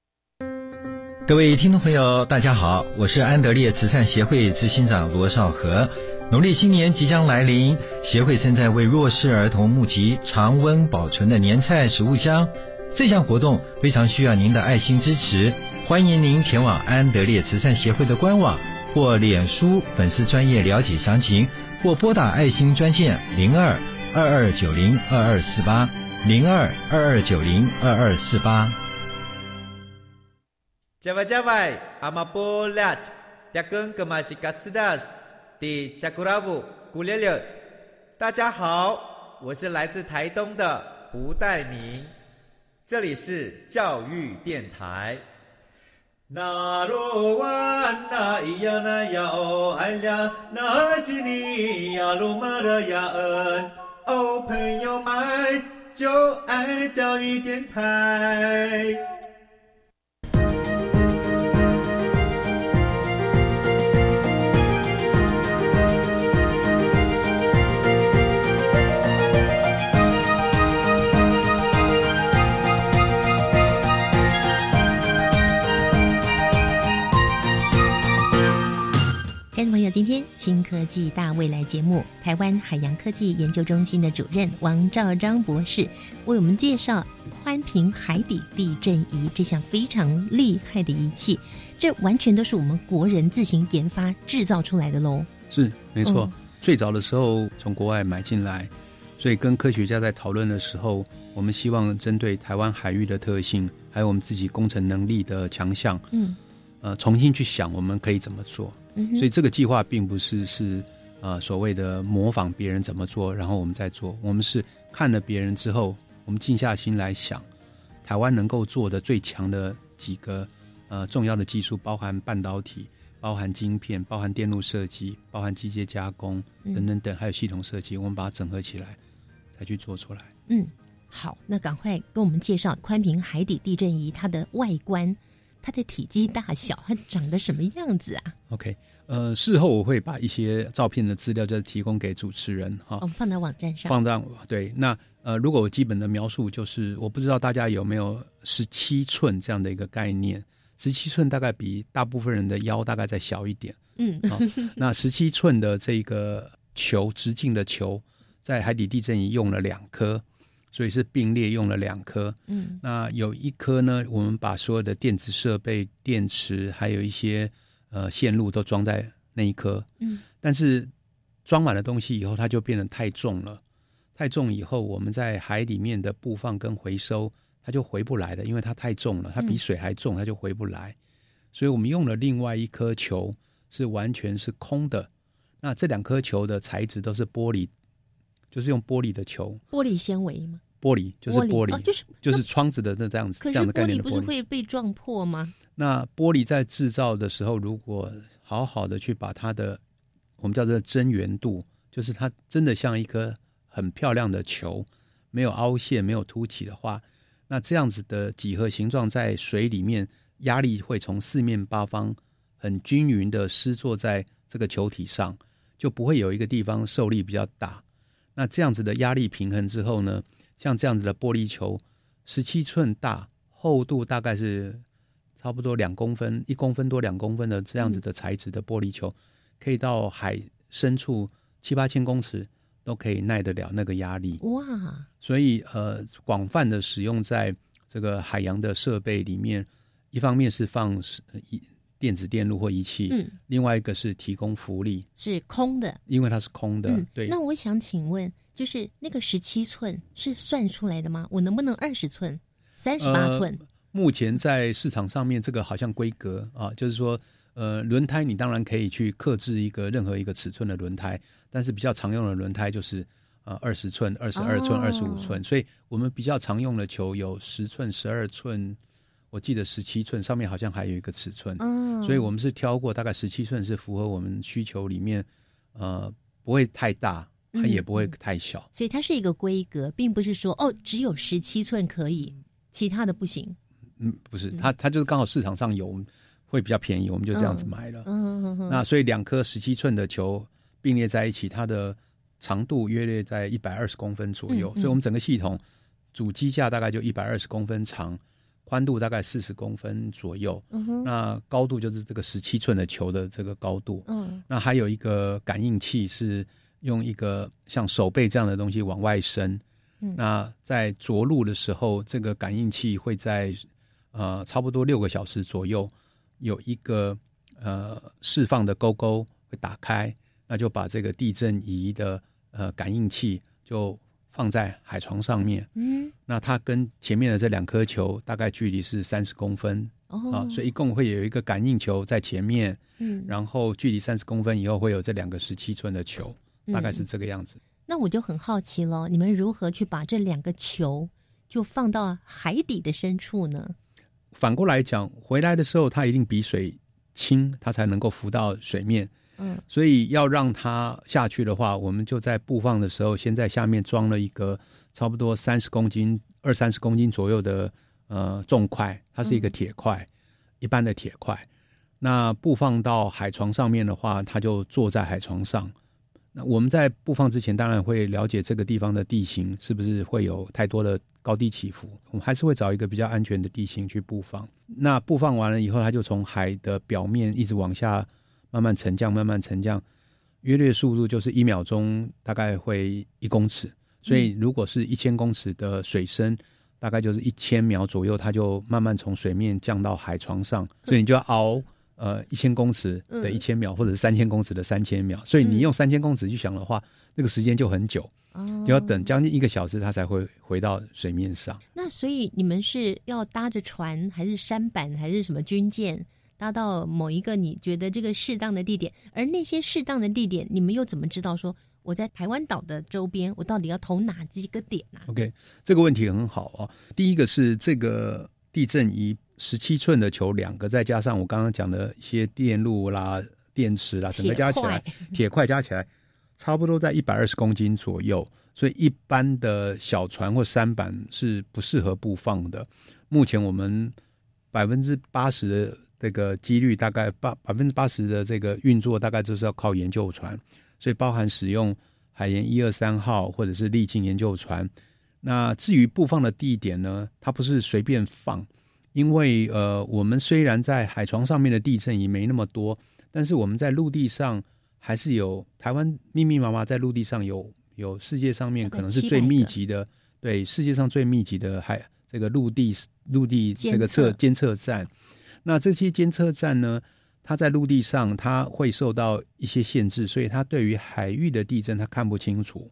[SPEAKER 7] 各位听众朋友，大家好，我是安德烈慈善协会执行长罗少和。农历新年即将来临，协会正在为弱势儿童募集常温保存的年菜食物箱。这项活动非常需要您的爱心支持，欢迎您前往安德烈慈善协会的官网或脸书粉丝专业了解详情，或拨打爱心专线零二二二九零二二四八零二二二九零二二四八。
[SPEAKER 8] 加外加外，阿玛波拉，扎根格玛西卡斯达斯，迪加古拉布古列列。大家好，我是来自台东的胡代明，这里是教育电台。那罗哇那咿呀那呀哦哎呀，那是你呀鲁玛的呀恩，哦朋友们就爱教育电台。
[SPEAKER 1] 亲爱的朋友，今天新科技大未来节目，台湾海洋科技研究中心的主任王兆章博士为我们介绍宽频海底地震仪这项非常厉害的仪器，这完全都是我们国人自行研发制造出来的喽。
[SPEAKER 4] 是没错，最早的时候从国外买进来，所以跟科学家在讨论的时候，我们希望针对台湾海域的特性，还有我们自己工程能力的强项，嗯，呃，重新去想我们可以怎么做。所以这个计划并不是是呃所谓的模仿别人怎么做，然后我们再做。我们是看了别人之后，我们静下心来想，台湾能够做的最强的几个呃重要的技术，包含半导体、包含晶片、包含电路设计、包含机械加工等等等，还有系统设计，我们把它整合起来，才去做出来。
[SPEAKER 1] 嗯，好，那赶快跟我们介绍宽屏海底地震仪它的外观。它的体积大小，它长得什么样子啊
[SPEAKER 4] ？OK，呃，事后我会把一些照片的资料就提供给主持人哈，
[SPEAKER 1] 我们放在网站上。
[SPEAKER 4] 放在对，那呃，如果我基本的描述就是，我不知道大家有没有十七寸这样的一个概念，十七寸大概比大部分人的腰大概再小一点。嗯，那十七寸的这个球，直径的球，在海底地震仪用了两颗。所以是并列用了两颗，嗯，那有一颗呢，我们把所有的电子设备、电池还有一些呃线路都装在那一颗，嗯，但是装满了东西以后，它就变得太重了，太重以后，我们在海里面的布放跟回收，它就回不来的，因为它太重了，它比水还重，它就回不来。所以我们用了另外一颗球，是完全是空的。那这两颗球的材质都是玻璃。就是用玻璃的球，
[SPEAKER 1] 玻璃纤维吗？
[SPEAKER 4] 玻璃，就是玻璃，
[SPEAKER 1] 哦就是
[SPEAKER 4] 就是窗子的那这样子这样的概念的玻璃。
[SPEAKER 1] 不是会被撞破吗？
[SPEAKER 4] 那玻璃在制造的时候，如果好好的去把它的我们叫做真圆度，就是它真的像一颗很漂亮的球，没有凹陷、没有凸起的话，那这样子的几何形状在水里面，压力会从四面八方很均匀的施作在这个球体上，就不会有一个地方受力比较大。那这样子的压力平衡之后呢，像这样子的玻璃球，十七寸大，厚度大概是差不多两公分，一公分多两公分的这样子的材质的玻璃球，可以到海深处七八千公尺都可以耐得了那个压力。
[SPEAKER 1] 哇，
[SPEAKER 4] 所以呃，广泛的使用在这个海洋的设备里面，一方面是放呃一电子电路或仪器，
[SPEAKER 1] 嗯，
[SPEAKER 4] 另外一个是提供福利，
[SPEAKER 1] 是空的。
[SPEAKER 4] 因为它是空的，
[SPEAKER 1] 嗯，
[SPEAKER 4] 对。
[SPEAKER 1] 那我想请问，就是那个十七寸是算出来的吗？我能不能二十寸、三十八寸？
[SPEAKER 4] 呃目前在市场上面，这个好像规格啊，就是说，呃，轮胎你当然可以去克制一个任何一个尺寸的轮胎，但是比较常用的轮胎就是呃二十寸、二十二寸、二十五寸，所以我们比较常用的球有十寸、十二寸，我记得十七寸，上面好像还有一个尺寸，
[SPEAKER 1] 嗯
[SPEAKER 4] 所以我们是挑过大概十七寸是符合我们需求里面，呃，不会太大，它也不会太小。
[SPEAKER 1] 所以它是一个规格，并不是说哦，只有十七寸可以，其他的不行。
[SPEAKER 4] 嗯，不是，它它就是刚好市场上有，会比较便宜，我们就这样子买了。
[SPEAKER 1] 嗯嗯嗯
[SPEAKER 4] 那所以两颗十七寸的球并列在一起，它的长度约略在一百二十公分左右，
[SPEAKER 1] 嗯嗯
[SPEAKER 4] 所以我们整个系统主机架大概就一百二十公分长，宽度大概四十公分左右。
[SPEAKER 1] 嗯
[SPEAKER 4] 那高度就是这个十七寸的球的这个高度。
[SPEAKER 1] 嗯
[SPEAKER 4] 那还有一个感应器是用一个像手背这样的东西往外伸。
[SPEAKER 1] 嗯
[SPEAKER 4] 那在着陆的时候，这个感应器会在呃差不多六个小时左右有一个呃释放的勾勾会打开，那就把这个地震仪的呃感应器就放在海床上面。
[SPEAKER 1] 嗯，
[SPEAKER 4] 那它跟前面的这两颗球大概距离是三十公分。
[SPEAKER 1] 哦
[SPEAKER 4] 啊，所以一共会有一个感应球在前面，
[SPEAKER 1] 嗯
[SPEAKER 4] 然后距离三十公分以后会有这两个十七寸的球，
[SPEAKER 1] 嗯
[SPEAKER 4] 大概是这个样子。
[SPEAKER 1] 那我就很好奇了，你们如何去把这两个球就放到海底的深处呢？
[SPEAKER 4] 反过来讲，回来的时候它一定比水轻，它才能够浮到水面。
[SPEAKER 1] 嗯
[SPEAKER 4] 所以要让它下去的话，我们就在布放的时候，先在下面装了一个差不多三十公斤、二三十公斤左右的呃重块，它是一个铁块，一般的铁块。那布放到海床上面的话，它就坐在海床上。那我们在布放之前，当然会了解这个地方的地形是不是会有太多的高低起伏，我们还是会找一个比较安全的地形去布放。那布放完了以后，它就从海的表面一直往下慢慢沉降，慢慢沉降，约略速度就是一秒钟大概会一公尺，所以如果是一千公尺的水深，大概就是一千秒左右，它就慢慢从水面降到海床上，所以你就要熬。呃，一千公尺的
[SPEAKER 1] 嗯
[SPEAKER 4] 一千秒，或者是三千公尺的三千秒，所以你用三千公尺去想的话，那个时间就很久，
[SPEAKER 1] 哦。
[SPEAKER 4] 就要等将近一个小时，它才会回到水面上。
[SPEAKER 1] 那所以你们是要搭着船，还是舢板，还是什么军舰，搭到某一个你觉得这个适当的地点？而那些适当的地点，你们又怎么知道说我在台湾岛的周边，我到底要投哪几个点呢、
[SPEAKER 4] OK，这个问题很好啊。第一个是这个地震仪十七寸的球两个，再加上我刚刚讲的一些电路啦、电池啦，整个加起来
[SPEAKER 1] 铁块
[SPEAKER 4] 铁块加起来差不多在一百二十公斤左右，所以一般的小船或舢板是不适合布放的。目前我们百分之八十的这个几率，大概八百分之八十的这个运作，大概就是要靠研究船，所以包含使用海研一二三号或者是历经研究船。那至于布放的地点呢，它不是随便放，因为呃，我们虽然在海床上面的地震也没那么多，但是我们在陆地上还是有台湾密密麻麻在陆地上有有世界上面可能是最密集的，对世界上最密集的海这个陆地陆地这个
[SPEAKER 1] 测
[SPEAKER 4] 监测站。那这些监测站呢，它在陆地上它会受到一些限制，所以它对于海域的地震它看不清楚，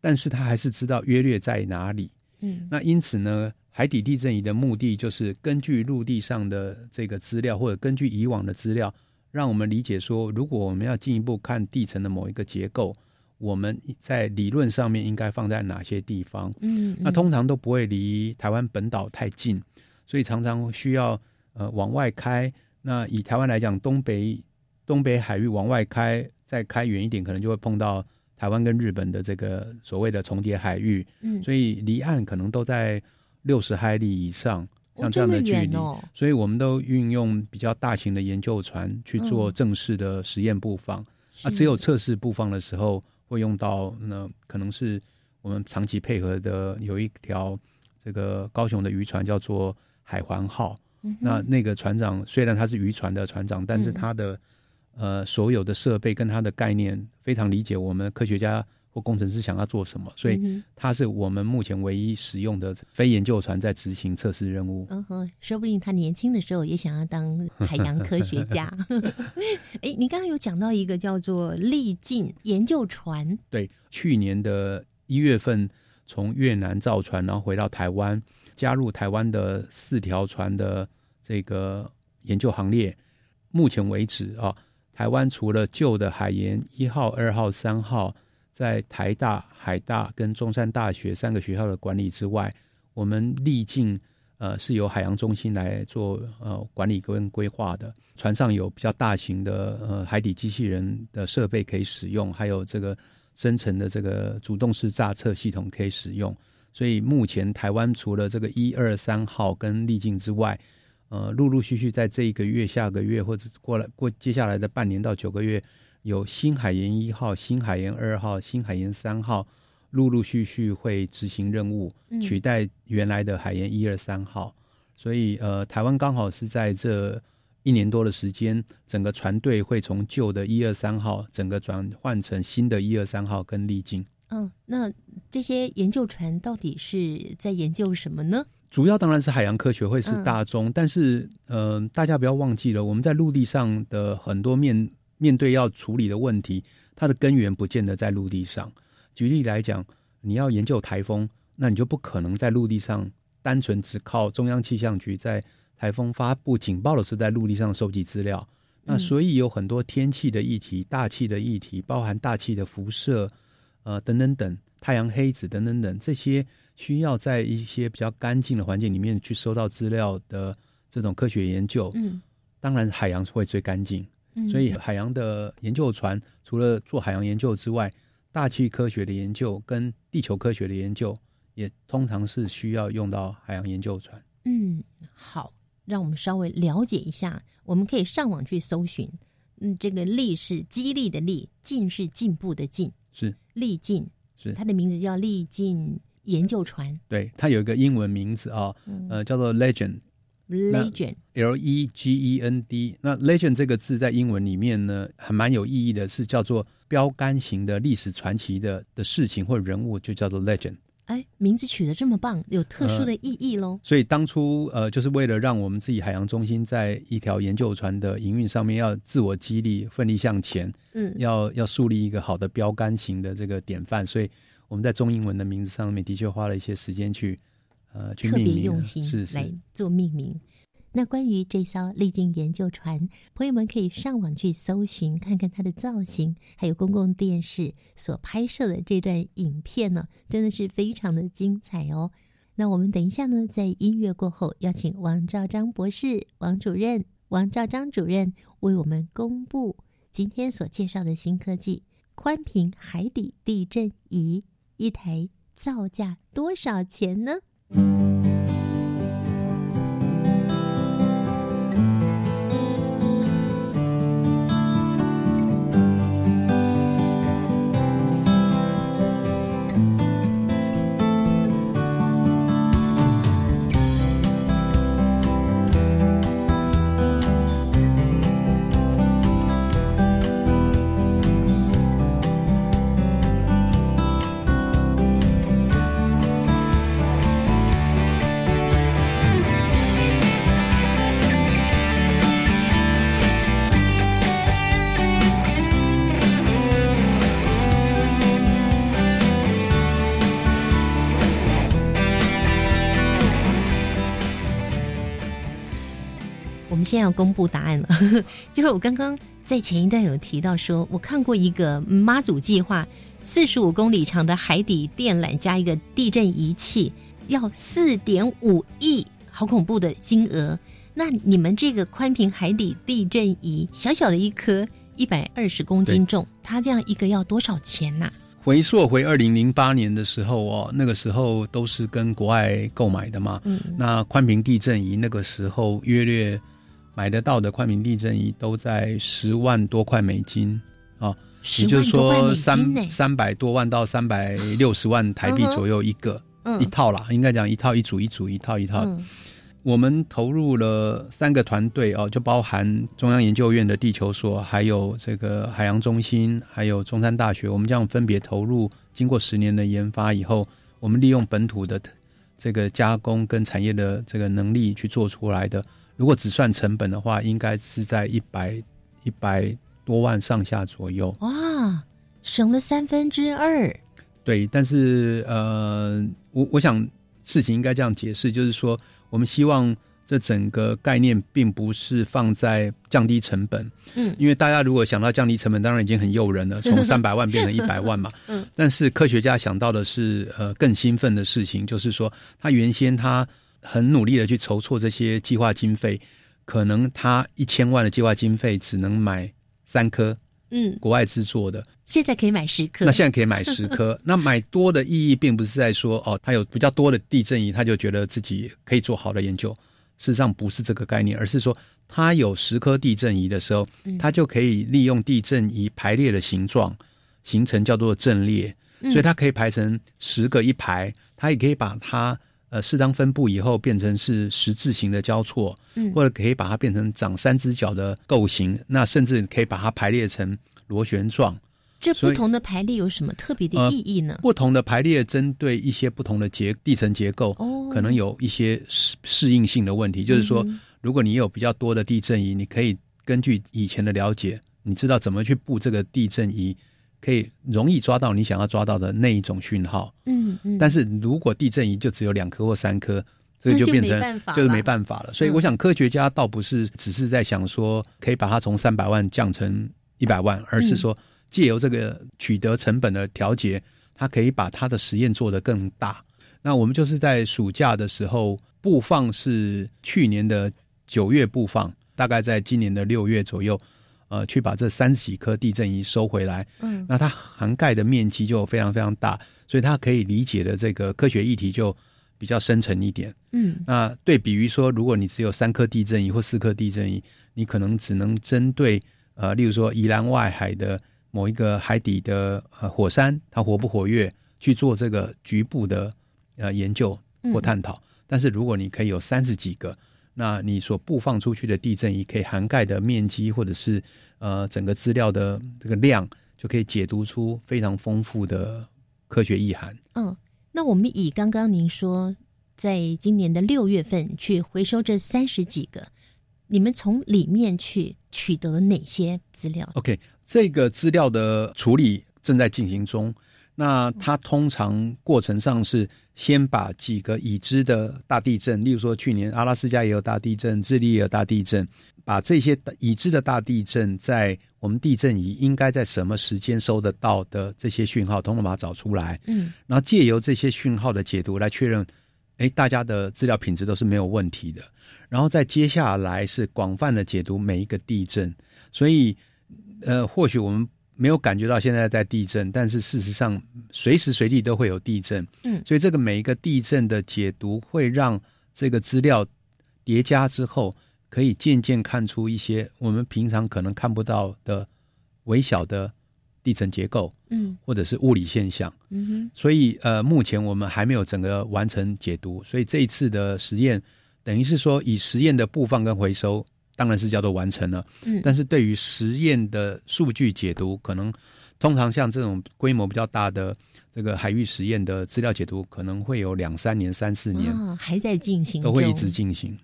[SPEAKER 4] 但是它还是知道约略在哪里。
[SPEAKER 1] 嗯
[SPEAKER 4] 那因此呢，海底地震仪的目的就是根据陆地上的这个资料，或者根据以往的资料，让我们理解说，如果我们要进一步看地层的某一个结构，我们在理论上面应该放在哪些地方？
[SPEAKER 1] 嗯，
[SPEAKER 4] 那通常都不会离台湾本岛太近，所以常常需要呃往外开。那以台湾来讲，东北东北海域往外开，再开远一点，可能就会碰到台湾跟日本的这个所谓的重叠海域。
[SPEAKER 1] 嗯，
[SPEAKER 4] 所以离岸可能都在六十海里以上，像这样的距离。
[SPEAKER 1] 哦、
[SPEAKER 4] 所以我们都运用比较大型的研究船去做正式的实验布放。啊，只有测试布放的时候。会用到那可能是我们长期配合的有一条这个高雄的渔船叫做海环号，那那个船长虽然他是渔船的船长，但是他的呃所有的设备跟他的概念非常理解我们科学家或工程师想要做什么，所以他是我们目前唯一使用的非研究船在执行测试任务。
[SPEAKER 1] 嗯哼，说不定他年轻的时候也想要当海洋科学家。哎，你刚刚有讲到一个叫做历境研究船，
[SPEAKER 4] 对，去年的一月份从越南造船，然后回到台湾，加入台湾的四条船的这个研究行列。目前为止啊，台湾除了旧的海研一号、二号、三号，在台大、海大跟中山大学三个学校的管理之外，我们历境。呃，是由海洋中心来做呃管理跟规划的。船上有比较大型的呃海底机器人的设备可以使用，还有这个深层的这个主动式炸测系统可以使用。所以目前台湾除了这个一二三号跟历境之外，呃，陆陆续续在这一个月、下个月或者过来过接下来的半年到九个月，有新海盐一号、新海盐二号、新海盐三号。陆陆续续会执行任务，取代原来的海盐一二三号，所以呃，台湾刚好是在这一年多的时间，整个船队会从旧的一二三号，整个转换成新的一二三号跟历经。
[SPEAKER 1] 嗯，那这些研究船到底是在研究什么呢？
[SPEAKER 4] 主要当然是海洋科学会是大宗，但是呃，大家不要忘记了，我们在陆地上的很多面面对要处理的问题，它的根源不见得在陆地上。举例来讲，你要研究台风，那你就不可能在陆地上单纯只靠中央气象局在台风发布警报的时候在陆地上收集资料。那所以有很多天气的议题、大气的议题，包含大气的辐射，呃等等等，太阳黑子等等等，这些需要在一些比较干净的环境里面去收到资料的这种科学研究。
[SPEAKER 1] 嗯，
[SPEAKER 4] 当然海洋会最干净，所以海洋的研究船除了做海洋研究之外。大气科学的研究跟地球科学的研究，也通常是需要用到海洋研究船。
[SPEAKER 1] 嗯，好，让我们稍微了解一下。我们可以上网去搜寻。嗯，这个“力”是激励的“力”，“进”是进步的“进”，
[SPEAKER 4] 是
[SPEAKER 1] 力进，
[SPEAKER 4] 是
[SPEAKER 1] 它的名字叫力进研究船。
[SPEAKER 4] 对，它有一个英文名字啊，呃，叫做 Legend。
[SPEAKER 1] Legend，L
[SPEAKER 4] E G E N D。那 Legend 这个字在英文里面呢，还蛮有意义的，是叫做标杆型的历史传奇的的事情或人物，就叫做 Legend。
[SPEAKER 1] 哎，名字取得这么棒，有特殊的意义喽。
[SPEAKER 4] 所以当初呃，就是为了让我们自己海洋中心在一条研究船的营运上面要自我激励、奋力向前，
[SPEAKER 1] 嗯，
[SPEAKER 4] 要要树立一个好的标杆型的这个典范，所以我们在中英文的名字上面的确花了一些时间去。呃去，
[SPEAKER 1] 特别用心
[SPEAKER 4] 是
[SPEAKER 1] 来做命名。那关于这艘历经研究船，朋友们可以上网去搜寻，看看它的造型，还有公共电视所拍摄的这段影片呢，真的是非常的精彩哦。那我们等一下呢，在音乐过后，邀请王兆章博士、王主任、王兆章主任为我们公布今天所介绍的新科技——宽屏海底地震仪，一台造价多少钱呢？现在要公布答案了，就是我刚刚在前一段有提到说，我看过一个妈祖计划，四十五公里长的海底电缆加一个地震仪器，要四点五亿，好恐怖的金额。那你们这个宽屏海底地震仪，小小的一颗，一百二十公斤重，它这样一个要多少钱呐、
[SPEAKER 4] 回溯回二零零八年的时候哦，那个时候都是跟国外购买的嘛。
[SPEAKER 1] 嗯
[SPEAKER 4] 那宽屏地震仪那个时候约略买得到的宽屏地震仪都在十万多块美金啊，也就是说三三百多万到三百六十万台币左右一个、
[SPEAKER 1] 嗯
[SPEAKER 4] 一套啦，应该讲一套一组一组一套一套。
[SPEAKER 1] 嗯
[SPEAKER 4] 我们投入了三个团队哦，就包含中央研究院的地球所，还有这个海洋中心，还有中山大学。我们这样分别投入，经过十年的研发以后，我们利用本土的这个加工跟产业的这个能力去做出来的。如果只算成本的话，应该是在一百一百多万上下左右。
[SPEAKER 1] 哇，省了三分之二。
[SPEAKER 4] 对，但是呃，我我想事情应该这样解释，就是说，我们希望这整个概念并不是放在降低成本，
[SPEAKER 1] 嗯
[SPEAKER 4] 因为大家如果想到降低成本，当然已经很诱人了，从三百万变成一百万嘛。
[SPEAKER 1] 嗯
[SPEAKER 4] 但是科学家想到的是，呃，更兴奋的事情，就是说，他原先他很努力的去筹措这些计划经费，可能他一千万的计划经费只能买三颗
[SPEAKER 1] 嗯，
[SPEAKER 4] 国外制作的，
[SPEAKER 1] 现在可以买十颗。
[SPEAKER 4] 那现在可以买十颗。那买多的意义，并不是在说哦，他有比较多的地震仪，他就觉得自己可以做好的研究。事实上不是这个概念，而是说他有十颗地震仪的时候，
[SPEAKER 1] 嗯
[SPEAKER 4] 他就可以利用地震仪排列的形状，形成叫做阵列，
[SPEAKER 1] 嗯
[SPEAKER 4] 所以它可以排成十个一排，它也可以把它。呃，适当分布以后，变成是十字形的交错，
[SPEAKER 1] 嗯
[SPEAKER 4] 或者可以把它变成长三只脚的构型，那甚至可以把它排列成螺旋状。
[SPEAKER 1] 这不同的排列有什么特别的
[SPEAKER 4] 呃
[SPEAKER 1] 意义呢？
[SPEAKER 4] 不同的排列针对一些不同的结地层结构，
[SPEAKER 1] 哦
[SPEAKER 4] 可能有一些适适应性的问题。就是说
[SPEAKER 1] 嗯，
[SPEAKER 4] 如果你有比较多的地震仪，你可以根据以前的了解，你知道怎么去布这个地震仪，可以容易抓到你想要抓到的那一种讯号。
[SPEAKER 1] 嗯嗯，
[SPEAKER 4] 但是如果地震仪就只有两颗或三颗，这个
[SPEAKER 1] 就
[SPEAKER 4] 变成就是没办法了。所以
[SPEAKER 1] 嗯
[SPEAKER 4] 我想科学家倒不是只是在想说可以把它从三百万降成一百万，而是
[SPEAKER 1] 嗯
[SPEAKER 4] 说借由这个取得成本的调节，它可以把它的实验做得更大。那我们就是在暑假的时候布放是去年的九月布放，大概在今年的六月左右，呃，去把这三十几颗地震仪收回来。
[SPEAKER 1] 嗯
[SPEAKER 4] 那它涵盖的面积就非常非常大，所以它可以理解的这个科学议题就比较深沉一点。
[SPEAKER 1] 嗯
[SPEAKER 4] 那对比于说，如果你只有三颗地震仪或四颗地震仪，你可能只能针对呃，例如说宜兰外海的某一个海底的呃火山，它活不活跃，去做这个局部的呃研究或探讨。但是如果你可以有三十几个，那你所布放出去的地震仪可以涵盖的面积或者是呃整个资料的这个量，就可以解读出非常丰富的科学意涵。
[SPEAKER 1] 嗯，那我们以刚刚您说，在今年的六月份去回收这三十几个，你们从里面去取得了哪些资料
[SPEAKER 4] ？OK，这个资料的处理正在进行中。那它通常过程上是先把几个已知的大地震，例如说去年阿拉斯加也有大地震，智利也有大地震，把这些已知的大地震在我们地震仪应该在什么时间收得到的这些讯号，统统把它找出来。
[SPEAKER 1] 嗯
[SPEAKER 4] 然后借由这些讯号的解读来确认，哎，大家的资料品质都是没有问题的。然后再接下来是广泛的解读每一个地震，所以呃，或许我们没有感觉到现在在地震，但是事实上随时随地都会有地震。
[SPEAKER 1] 嗯
[SPEAKER 4] 所以这个每一个地震的解读会让这个资料叠加之后，可以渐渐看出一些我们平常可能看不到的微小的地层结构，
[SPEAKER 1] 嗯
[SPEAKER 4] 或者是物理现象。
[SPEAKER 1] 嗯哼
[SPEAKER 4] 所以呃，目前我们还没有整个完成解读，所以这一次的实验等于是说以实验的布放跟回收，当然是叫做完成了。
[SPEAKER 1] 嗯
[SPEAKER 4] 但是对于实验的数据解读，可能通常像这种规模比较大的这个海域实验的资料解读，可能会有两三年、三四年
[SPEAKER 1] 啊，还在进行，
[SPEAKER 4] 都会一直进行。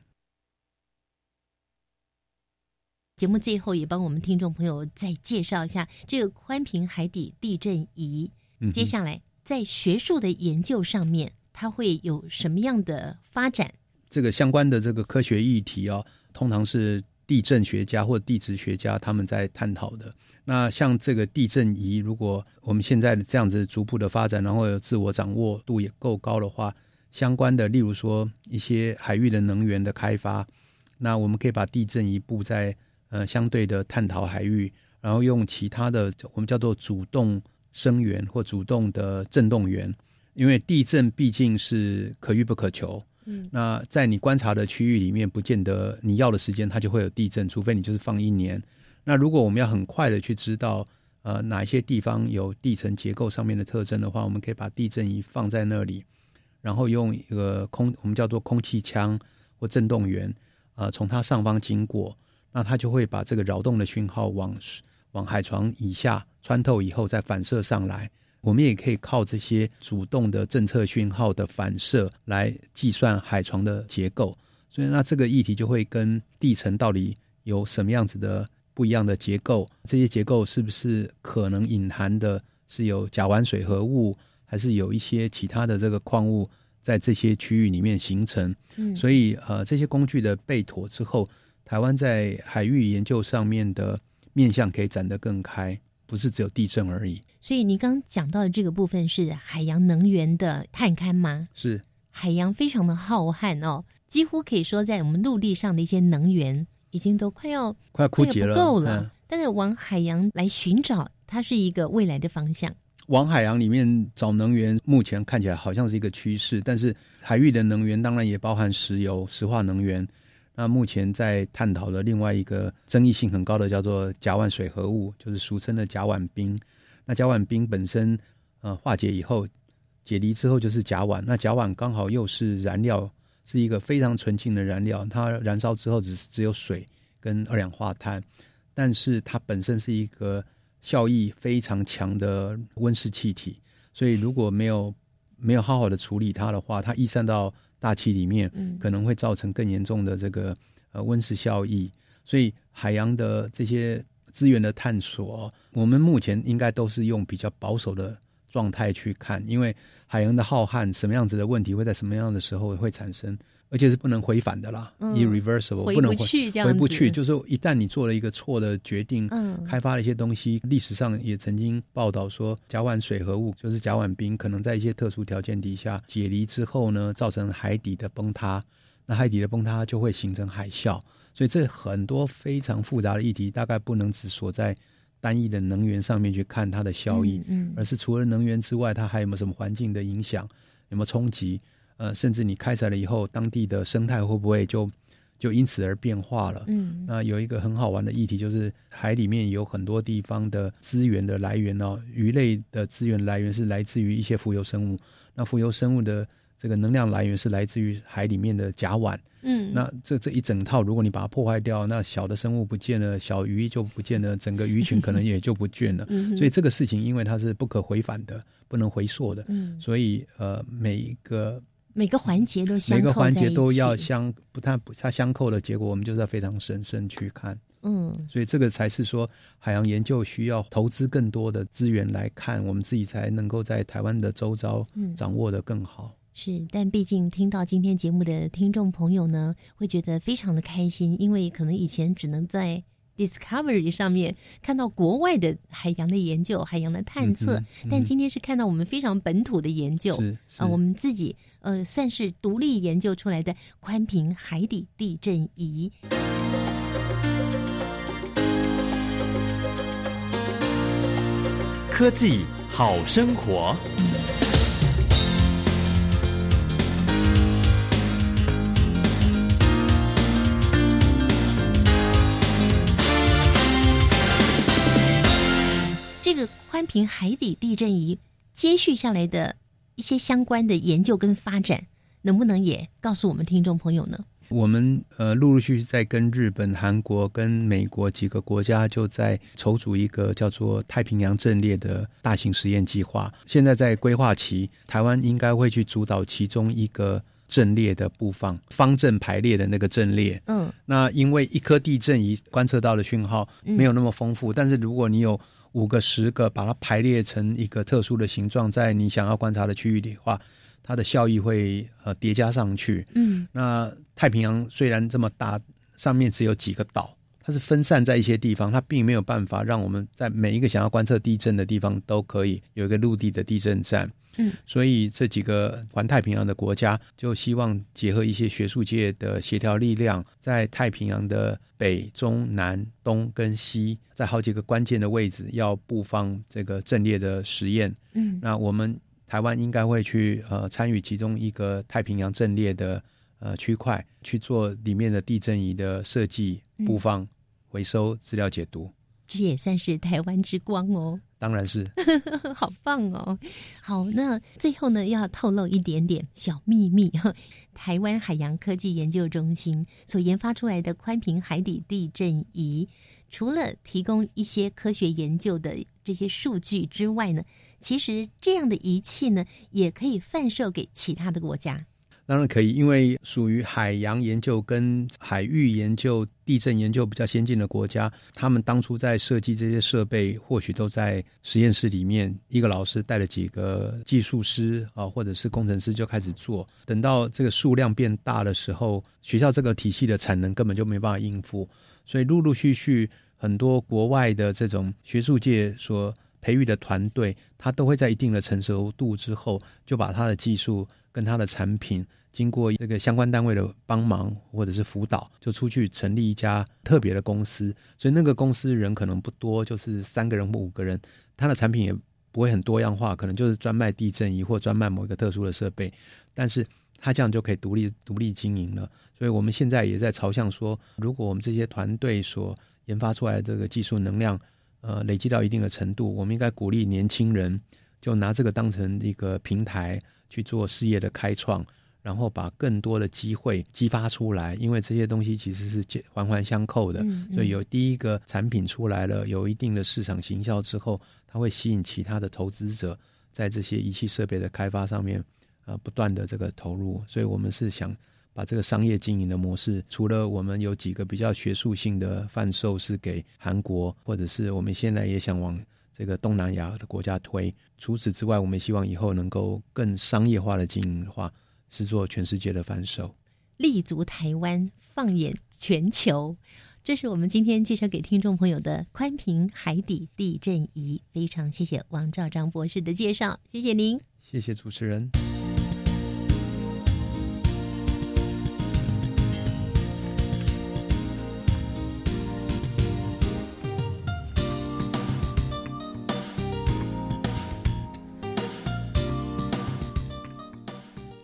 [SPEAKER 1] 节目最后也帮我们听众朋友再介绍一下这个宽屏海底地震仪。
[SPEAKER 4] 嗯
[SPEAKER 1] 接下来在学术的研究上面，它会有什么样的发展？
[SPEAKER 4] 这个相关的这个科学议题哦，通常是地震学家或地质学家他们在探讨的。那像这个地震仪，如果我们现在这样子逐步的发展，然后有自我掌握度也够高的话，相关的，例如说一些海域的能源的开发，那我们可以把地震仪布在呃相对的探讨海域，然后用其他的我们叫做主动声源或主动的震动源，因为地震毕竟是可遇不可求。那在你观察的区域里面，不见得你要的时间它就会有地震，除非你就是放一年。那如果我们要很快的去知道，呃，哪一些地方有地层结构上面的特征的话，我们可以把地震仪放在那里，然后用一个空，我们叫做空气枪或震动源，呃，从它上方经过，那它就会把这个扰动的讯号往往海床以下穿透以后再反射上来。我们也可以靠这些主动的政策讯号的反射来计算海床的结构。所以，那这个议题就会跟地层到底有什么样子的？不一样的结构，这些结构是不是可能隐含的是有甲烷水合物，还是有一些其他的这个矿物在这些区域里面形成？嗯，所以呃，这些工具的备妥之后，台湾在海域研究上面的面向可以展得更开，不是只有地震而已。
[SPEAKER 1] 所以你刚刚讲到的这个部分是海洋能源的探勘吗？
[SPEAKER 4] 是，
[SPEAKER 1] 海洋非常的浩瀚哦，几乎可以说在我们陆地上的一些能源。已经都快要
[SPEAKER 4] 快要枯竭
[SPEAKER 1] 了，够了。但是往海洋来寻找，它是一个未来的方向。
[SPEAKER 4] 往海洋里面找能源，目前看起来好像是一个趋势。但是海域的能源当然也包含石油、石化能源。那目前在探讨的另外一个争议性很高的叫做甲烷水合物，就是俗称的甲烷冰。那甲烷冰本身呃化解以后解离之后就是甲烷，那甲烷刚好又是燃料。是一个非常纯净的燃料，它燃烧之后只是只有水跟二氧化碳，但是它本身是一个效益非常强的温室气体，所以如果没有没有好好的处理它的话，它逸散到大气里面，可能会造成更严重的这个呃温室效益。所以海洋的这些资源的探索，我们目前应该都是用比较保守的。状态去看，因为海洋的浩瀚，什么样子的问题会在什么样的时候会产生，而且是不能回返的啦，irreversible，
[SPEAKER 1] 不
[SPEAKER 4] 能
[SPEAKER 1] 回
[SPEAKER 4] 回不去。就是一旦你做了一个错的决定，开发了一些东西，历史上也曾经报道说，甲烷水合物就是甲烷冰，可能在一些特殊条件底下解离之后呢，造成海底的崩塌，那海底的崩塌就会形成海啸。所以这很多非常复杂的议题，大概不能只锁在。单一的能源上面去看它的效益，嗯，而是除了能源之外，它还有没有什么环境的影响，有没有冲击？呃，甚至你开采了以后，当地的生态会不会就就因此而变化了？嗯，那有一个很好玩的议题，就是海里面有很多地方的资源的来源哦，鱼类的资源来源是来自于一些浮游生物，那浮游生物的。这个能量来源是来自于海里面的甲烷，嗯，那这这一整套，如果你把它破坏掉，那小的生物不见了，小鱼就不见了，整个鱼群可能也就不见了。嗯 所以这个事情，因为它是不可回返的，不能回溯的，嗯，所以呃，每一个
[SPEAKER 1] 每个环节都
[SPEAKER 4] 每个环节都要相不太不它相扣的结果，我们就是要非常审慎去看，嗯，所以这个才是说海洋研究需要投资更多的资源来看，我们自己才能够在台湾的周遭掌握的更好。
[SPEAKER 1] 是，但毕竟听到今天节目的听众朋友呢，会觉得非常的开心，因为可能以前只能在 Discovery 上面看到国外的海洋的研究、海洋的探测，但今天是看到我们非常本土的研究啊，我们自己呃算是独立研究出来的宽屏海底地震仪，
[SPEAKER 2] 科技好生活。
[SPEAKER 1] 这个宽屏海底地震仪接续下来的一些相关的研究跟发展，能不能也告诉我们听众朋友呢？
[SPEAKER 4] 我们呃陆陆续续在跟日本、韩国跟美国几个国家就在筹组一个叫做太平洋阵列的大型实验计划，现在在规划期，台湾应该会去主导其中一个阵列的布放方阵排列的那个阵列。嗯，那因为一颗地震仪观测到的讯号没有那么丰富，但是如果你有五个、十个，把它排列成一个特殊的形状，在你想要观察的区域里的话，它的效益会呃叠加上去。嗯，那太平洋虽然这么大，上面只有几个岛，它是分散在一些地方，它并没有办法让我们在每一个想要观测地震的地方都可以有一个陆地的地震站。
[SPEAKER 1] 嗯，
[SPEAKER 4] 所以这几个环太平洋的国家就希望结合一些学术界的协调力量，在太平洋的北、中、南、东跟西，在好几个关键的位置要布放这个阵列的实验。
[SPEAKER 1] 嗯，
[SPEAKER 4] 那我们台湾应该会去呃参与其中一个太平洋阵列的呃区块去做里面的地震仪的设计、布放、回收、资料解读。
[SPEAKER 1] 这也算是台湾之光哦。
[SPEAKER 4] 当然是，
[SPEAKER 1] 好棒哦！好，那最后呢，要透露一点点小秘密哈。台湾海洋科技研究中心所研发出来的宽频海底地震仪，除了提供一些科学研究的这些数据之外呢，其实这样的仪器呢，也可以贩售给其他的国家。
[SPEAKER 4] 当然可以，因为属于海洋研究跟海域研究、地震研究比较先进的国家，他们当初在设计这些设备，或许都在实验室里面，一个老师带了几个技术师啊，或者是工程师就开始做。等到这个数量变大的时候，学校这个体系的产能根本就没办法应付，所以陆陆续续很多国外的这种学术界所培育的团队，他都会在一定的成熟度之后，就把他的技术。跟他的产品经过这个相关单位的帮忙或者是辅导，就出去成立一家特别的公司。所以那个公司人可能不多，就是三个人或五个人。他的产品也不会很多样化，可能就是专卖地震仪或专卖某一个特殊的设备。但是他这样就可以独立独立经营了。所以我们现在也在朝向说，如果我们这些团队所研发出来的这个技术能量，呃，累积到一定的程度，我们应该鼓励年轻人就拿这个当成一个平台。去做事业的开创，然后把更多的机会激发出来，因为这些东西其实是环环相扣的。所以有第一个产品出来了，有一定的市场行销之后，它会吸引其他的投资者在这些仪器设备的开发上面，呃，不断的这个投入。所以我们是想把这个商业经营的模式，除了我们有几个比较学术性的贩售是给韩国，或者是我们现在也想往。这个东南亚的国家推，除此之外，我们希望以后能够更商业化的经营的话，是做全世界的反手，
[SPEAKER 1] 立足台湾，放眼全球。这是我们今天介绍给听众朋友的宽屏海底地震仪。非常谢谢王兆章博士的介绍，谢谢您，
[SPEAKER 4] 谢谢主持人。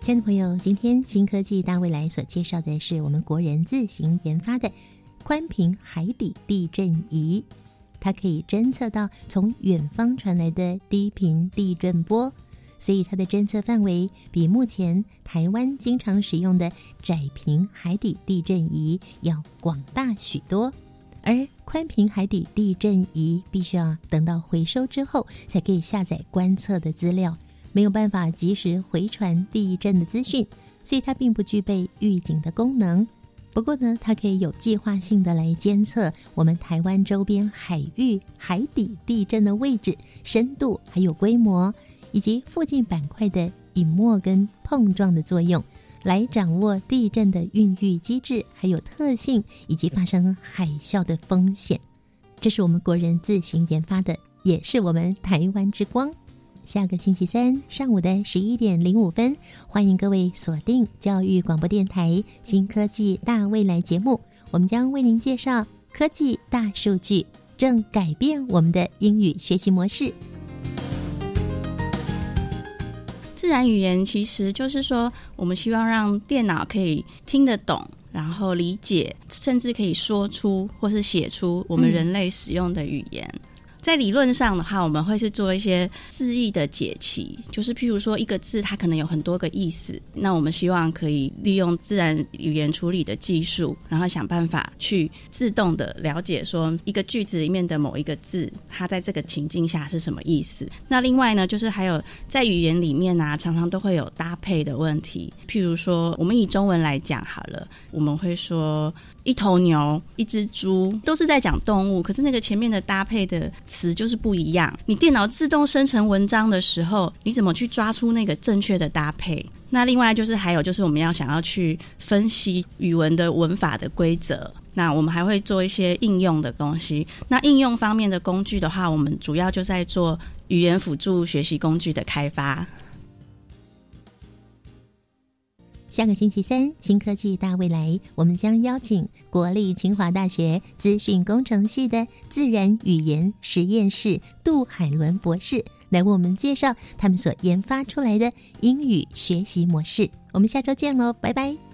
[SPEAKER 1] 亲爱的朋友，今天新科技大未来所介绍的是我们国人自行研发的宽频海底地震仪，它可以侦测到从远方传来的低频地震波，所以它的侦测范围比目前台湾经常使用的窄频海底地震仪要广大许多。而宽频海底地震仪必须要等到回收之后，才可以下载观测的资料。没有办法及时回传地震的资讯，所以它并不具备预警的功能。不过呢，它可以有计划性的来监测我们台湾周边海域海底地震的位置、深度，还有规模，以及附近板块的隐没跟碰撞的作用，来掌握地震的孕育机制、还有特性，以及发生海啸的风险。这是我们国人自行研发的，也是我们台湾之光。下个星期三上午的十一点零五分，欢迎各位锁定教育广播电台《新科技大未来》节目，我们将为您介绍科技大数据正改变我们的英语学习模式。
[SPEAKER 9] 自然语言其实就是说，我们希望让电脑可以听得懂，然后理解，甚至可以说出或是写出我们人类使用的语言。在理论上的话，我们会去做一些字义的解析，就是譬如说一个字它可能有很多个意思，那我们希望可以利用自然语言处理的技术，然后想办法去自动的了解说一个句子里面的某一个字，它在这个情境下是什么意思。那另外呢，就是还有在语言里面呢，常常都会有搭配的问题，譬如说我们以中文来讲好了，我们会说。一头牛，一只猪，都是在讲动物，可是那个前面的搭配的词就是不一样。你电脑自动生成文章的时候，你怎么去抓出那个正确的搭配？那另外就是还有就是我们要想要去分析语文的文法的规则。那我们还会做一些应用的东西。那应用方面的工具的话，我们主要就在做语言辅助学习工具的开发。
[SPEAKER 1] 下个星期三，新科技大未来，我们将邀请国立清华大学资讯工程系的自然语言实验室杜海伦博士来为我们介绍他们所研发出来的英语学习模式。我们下周见喽，拜拜。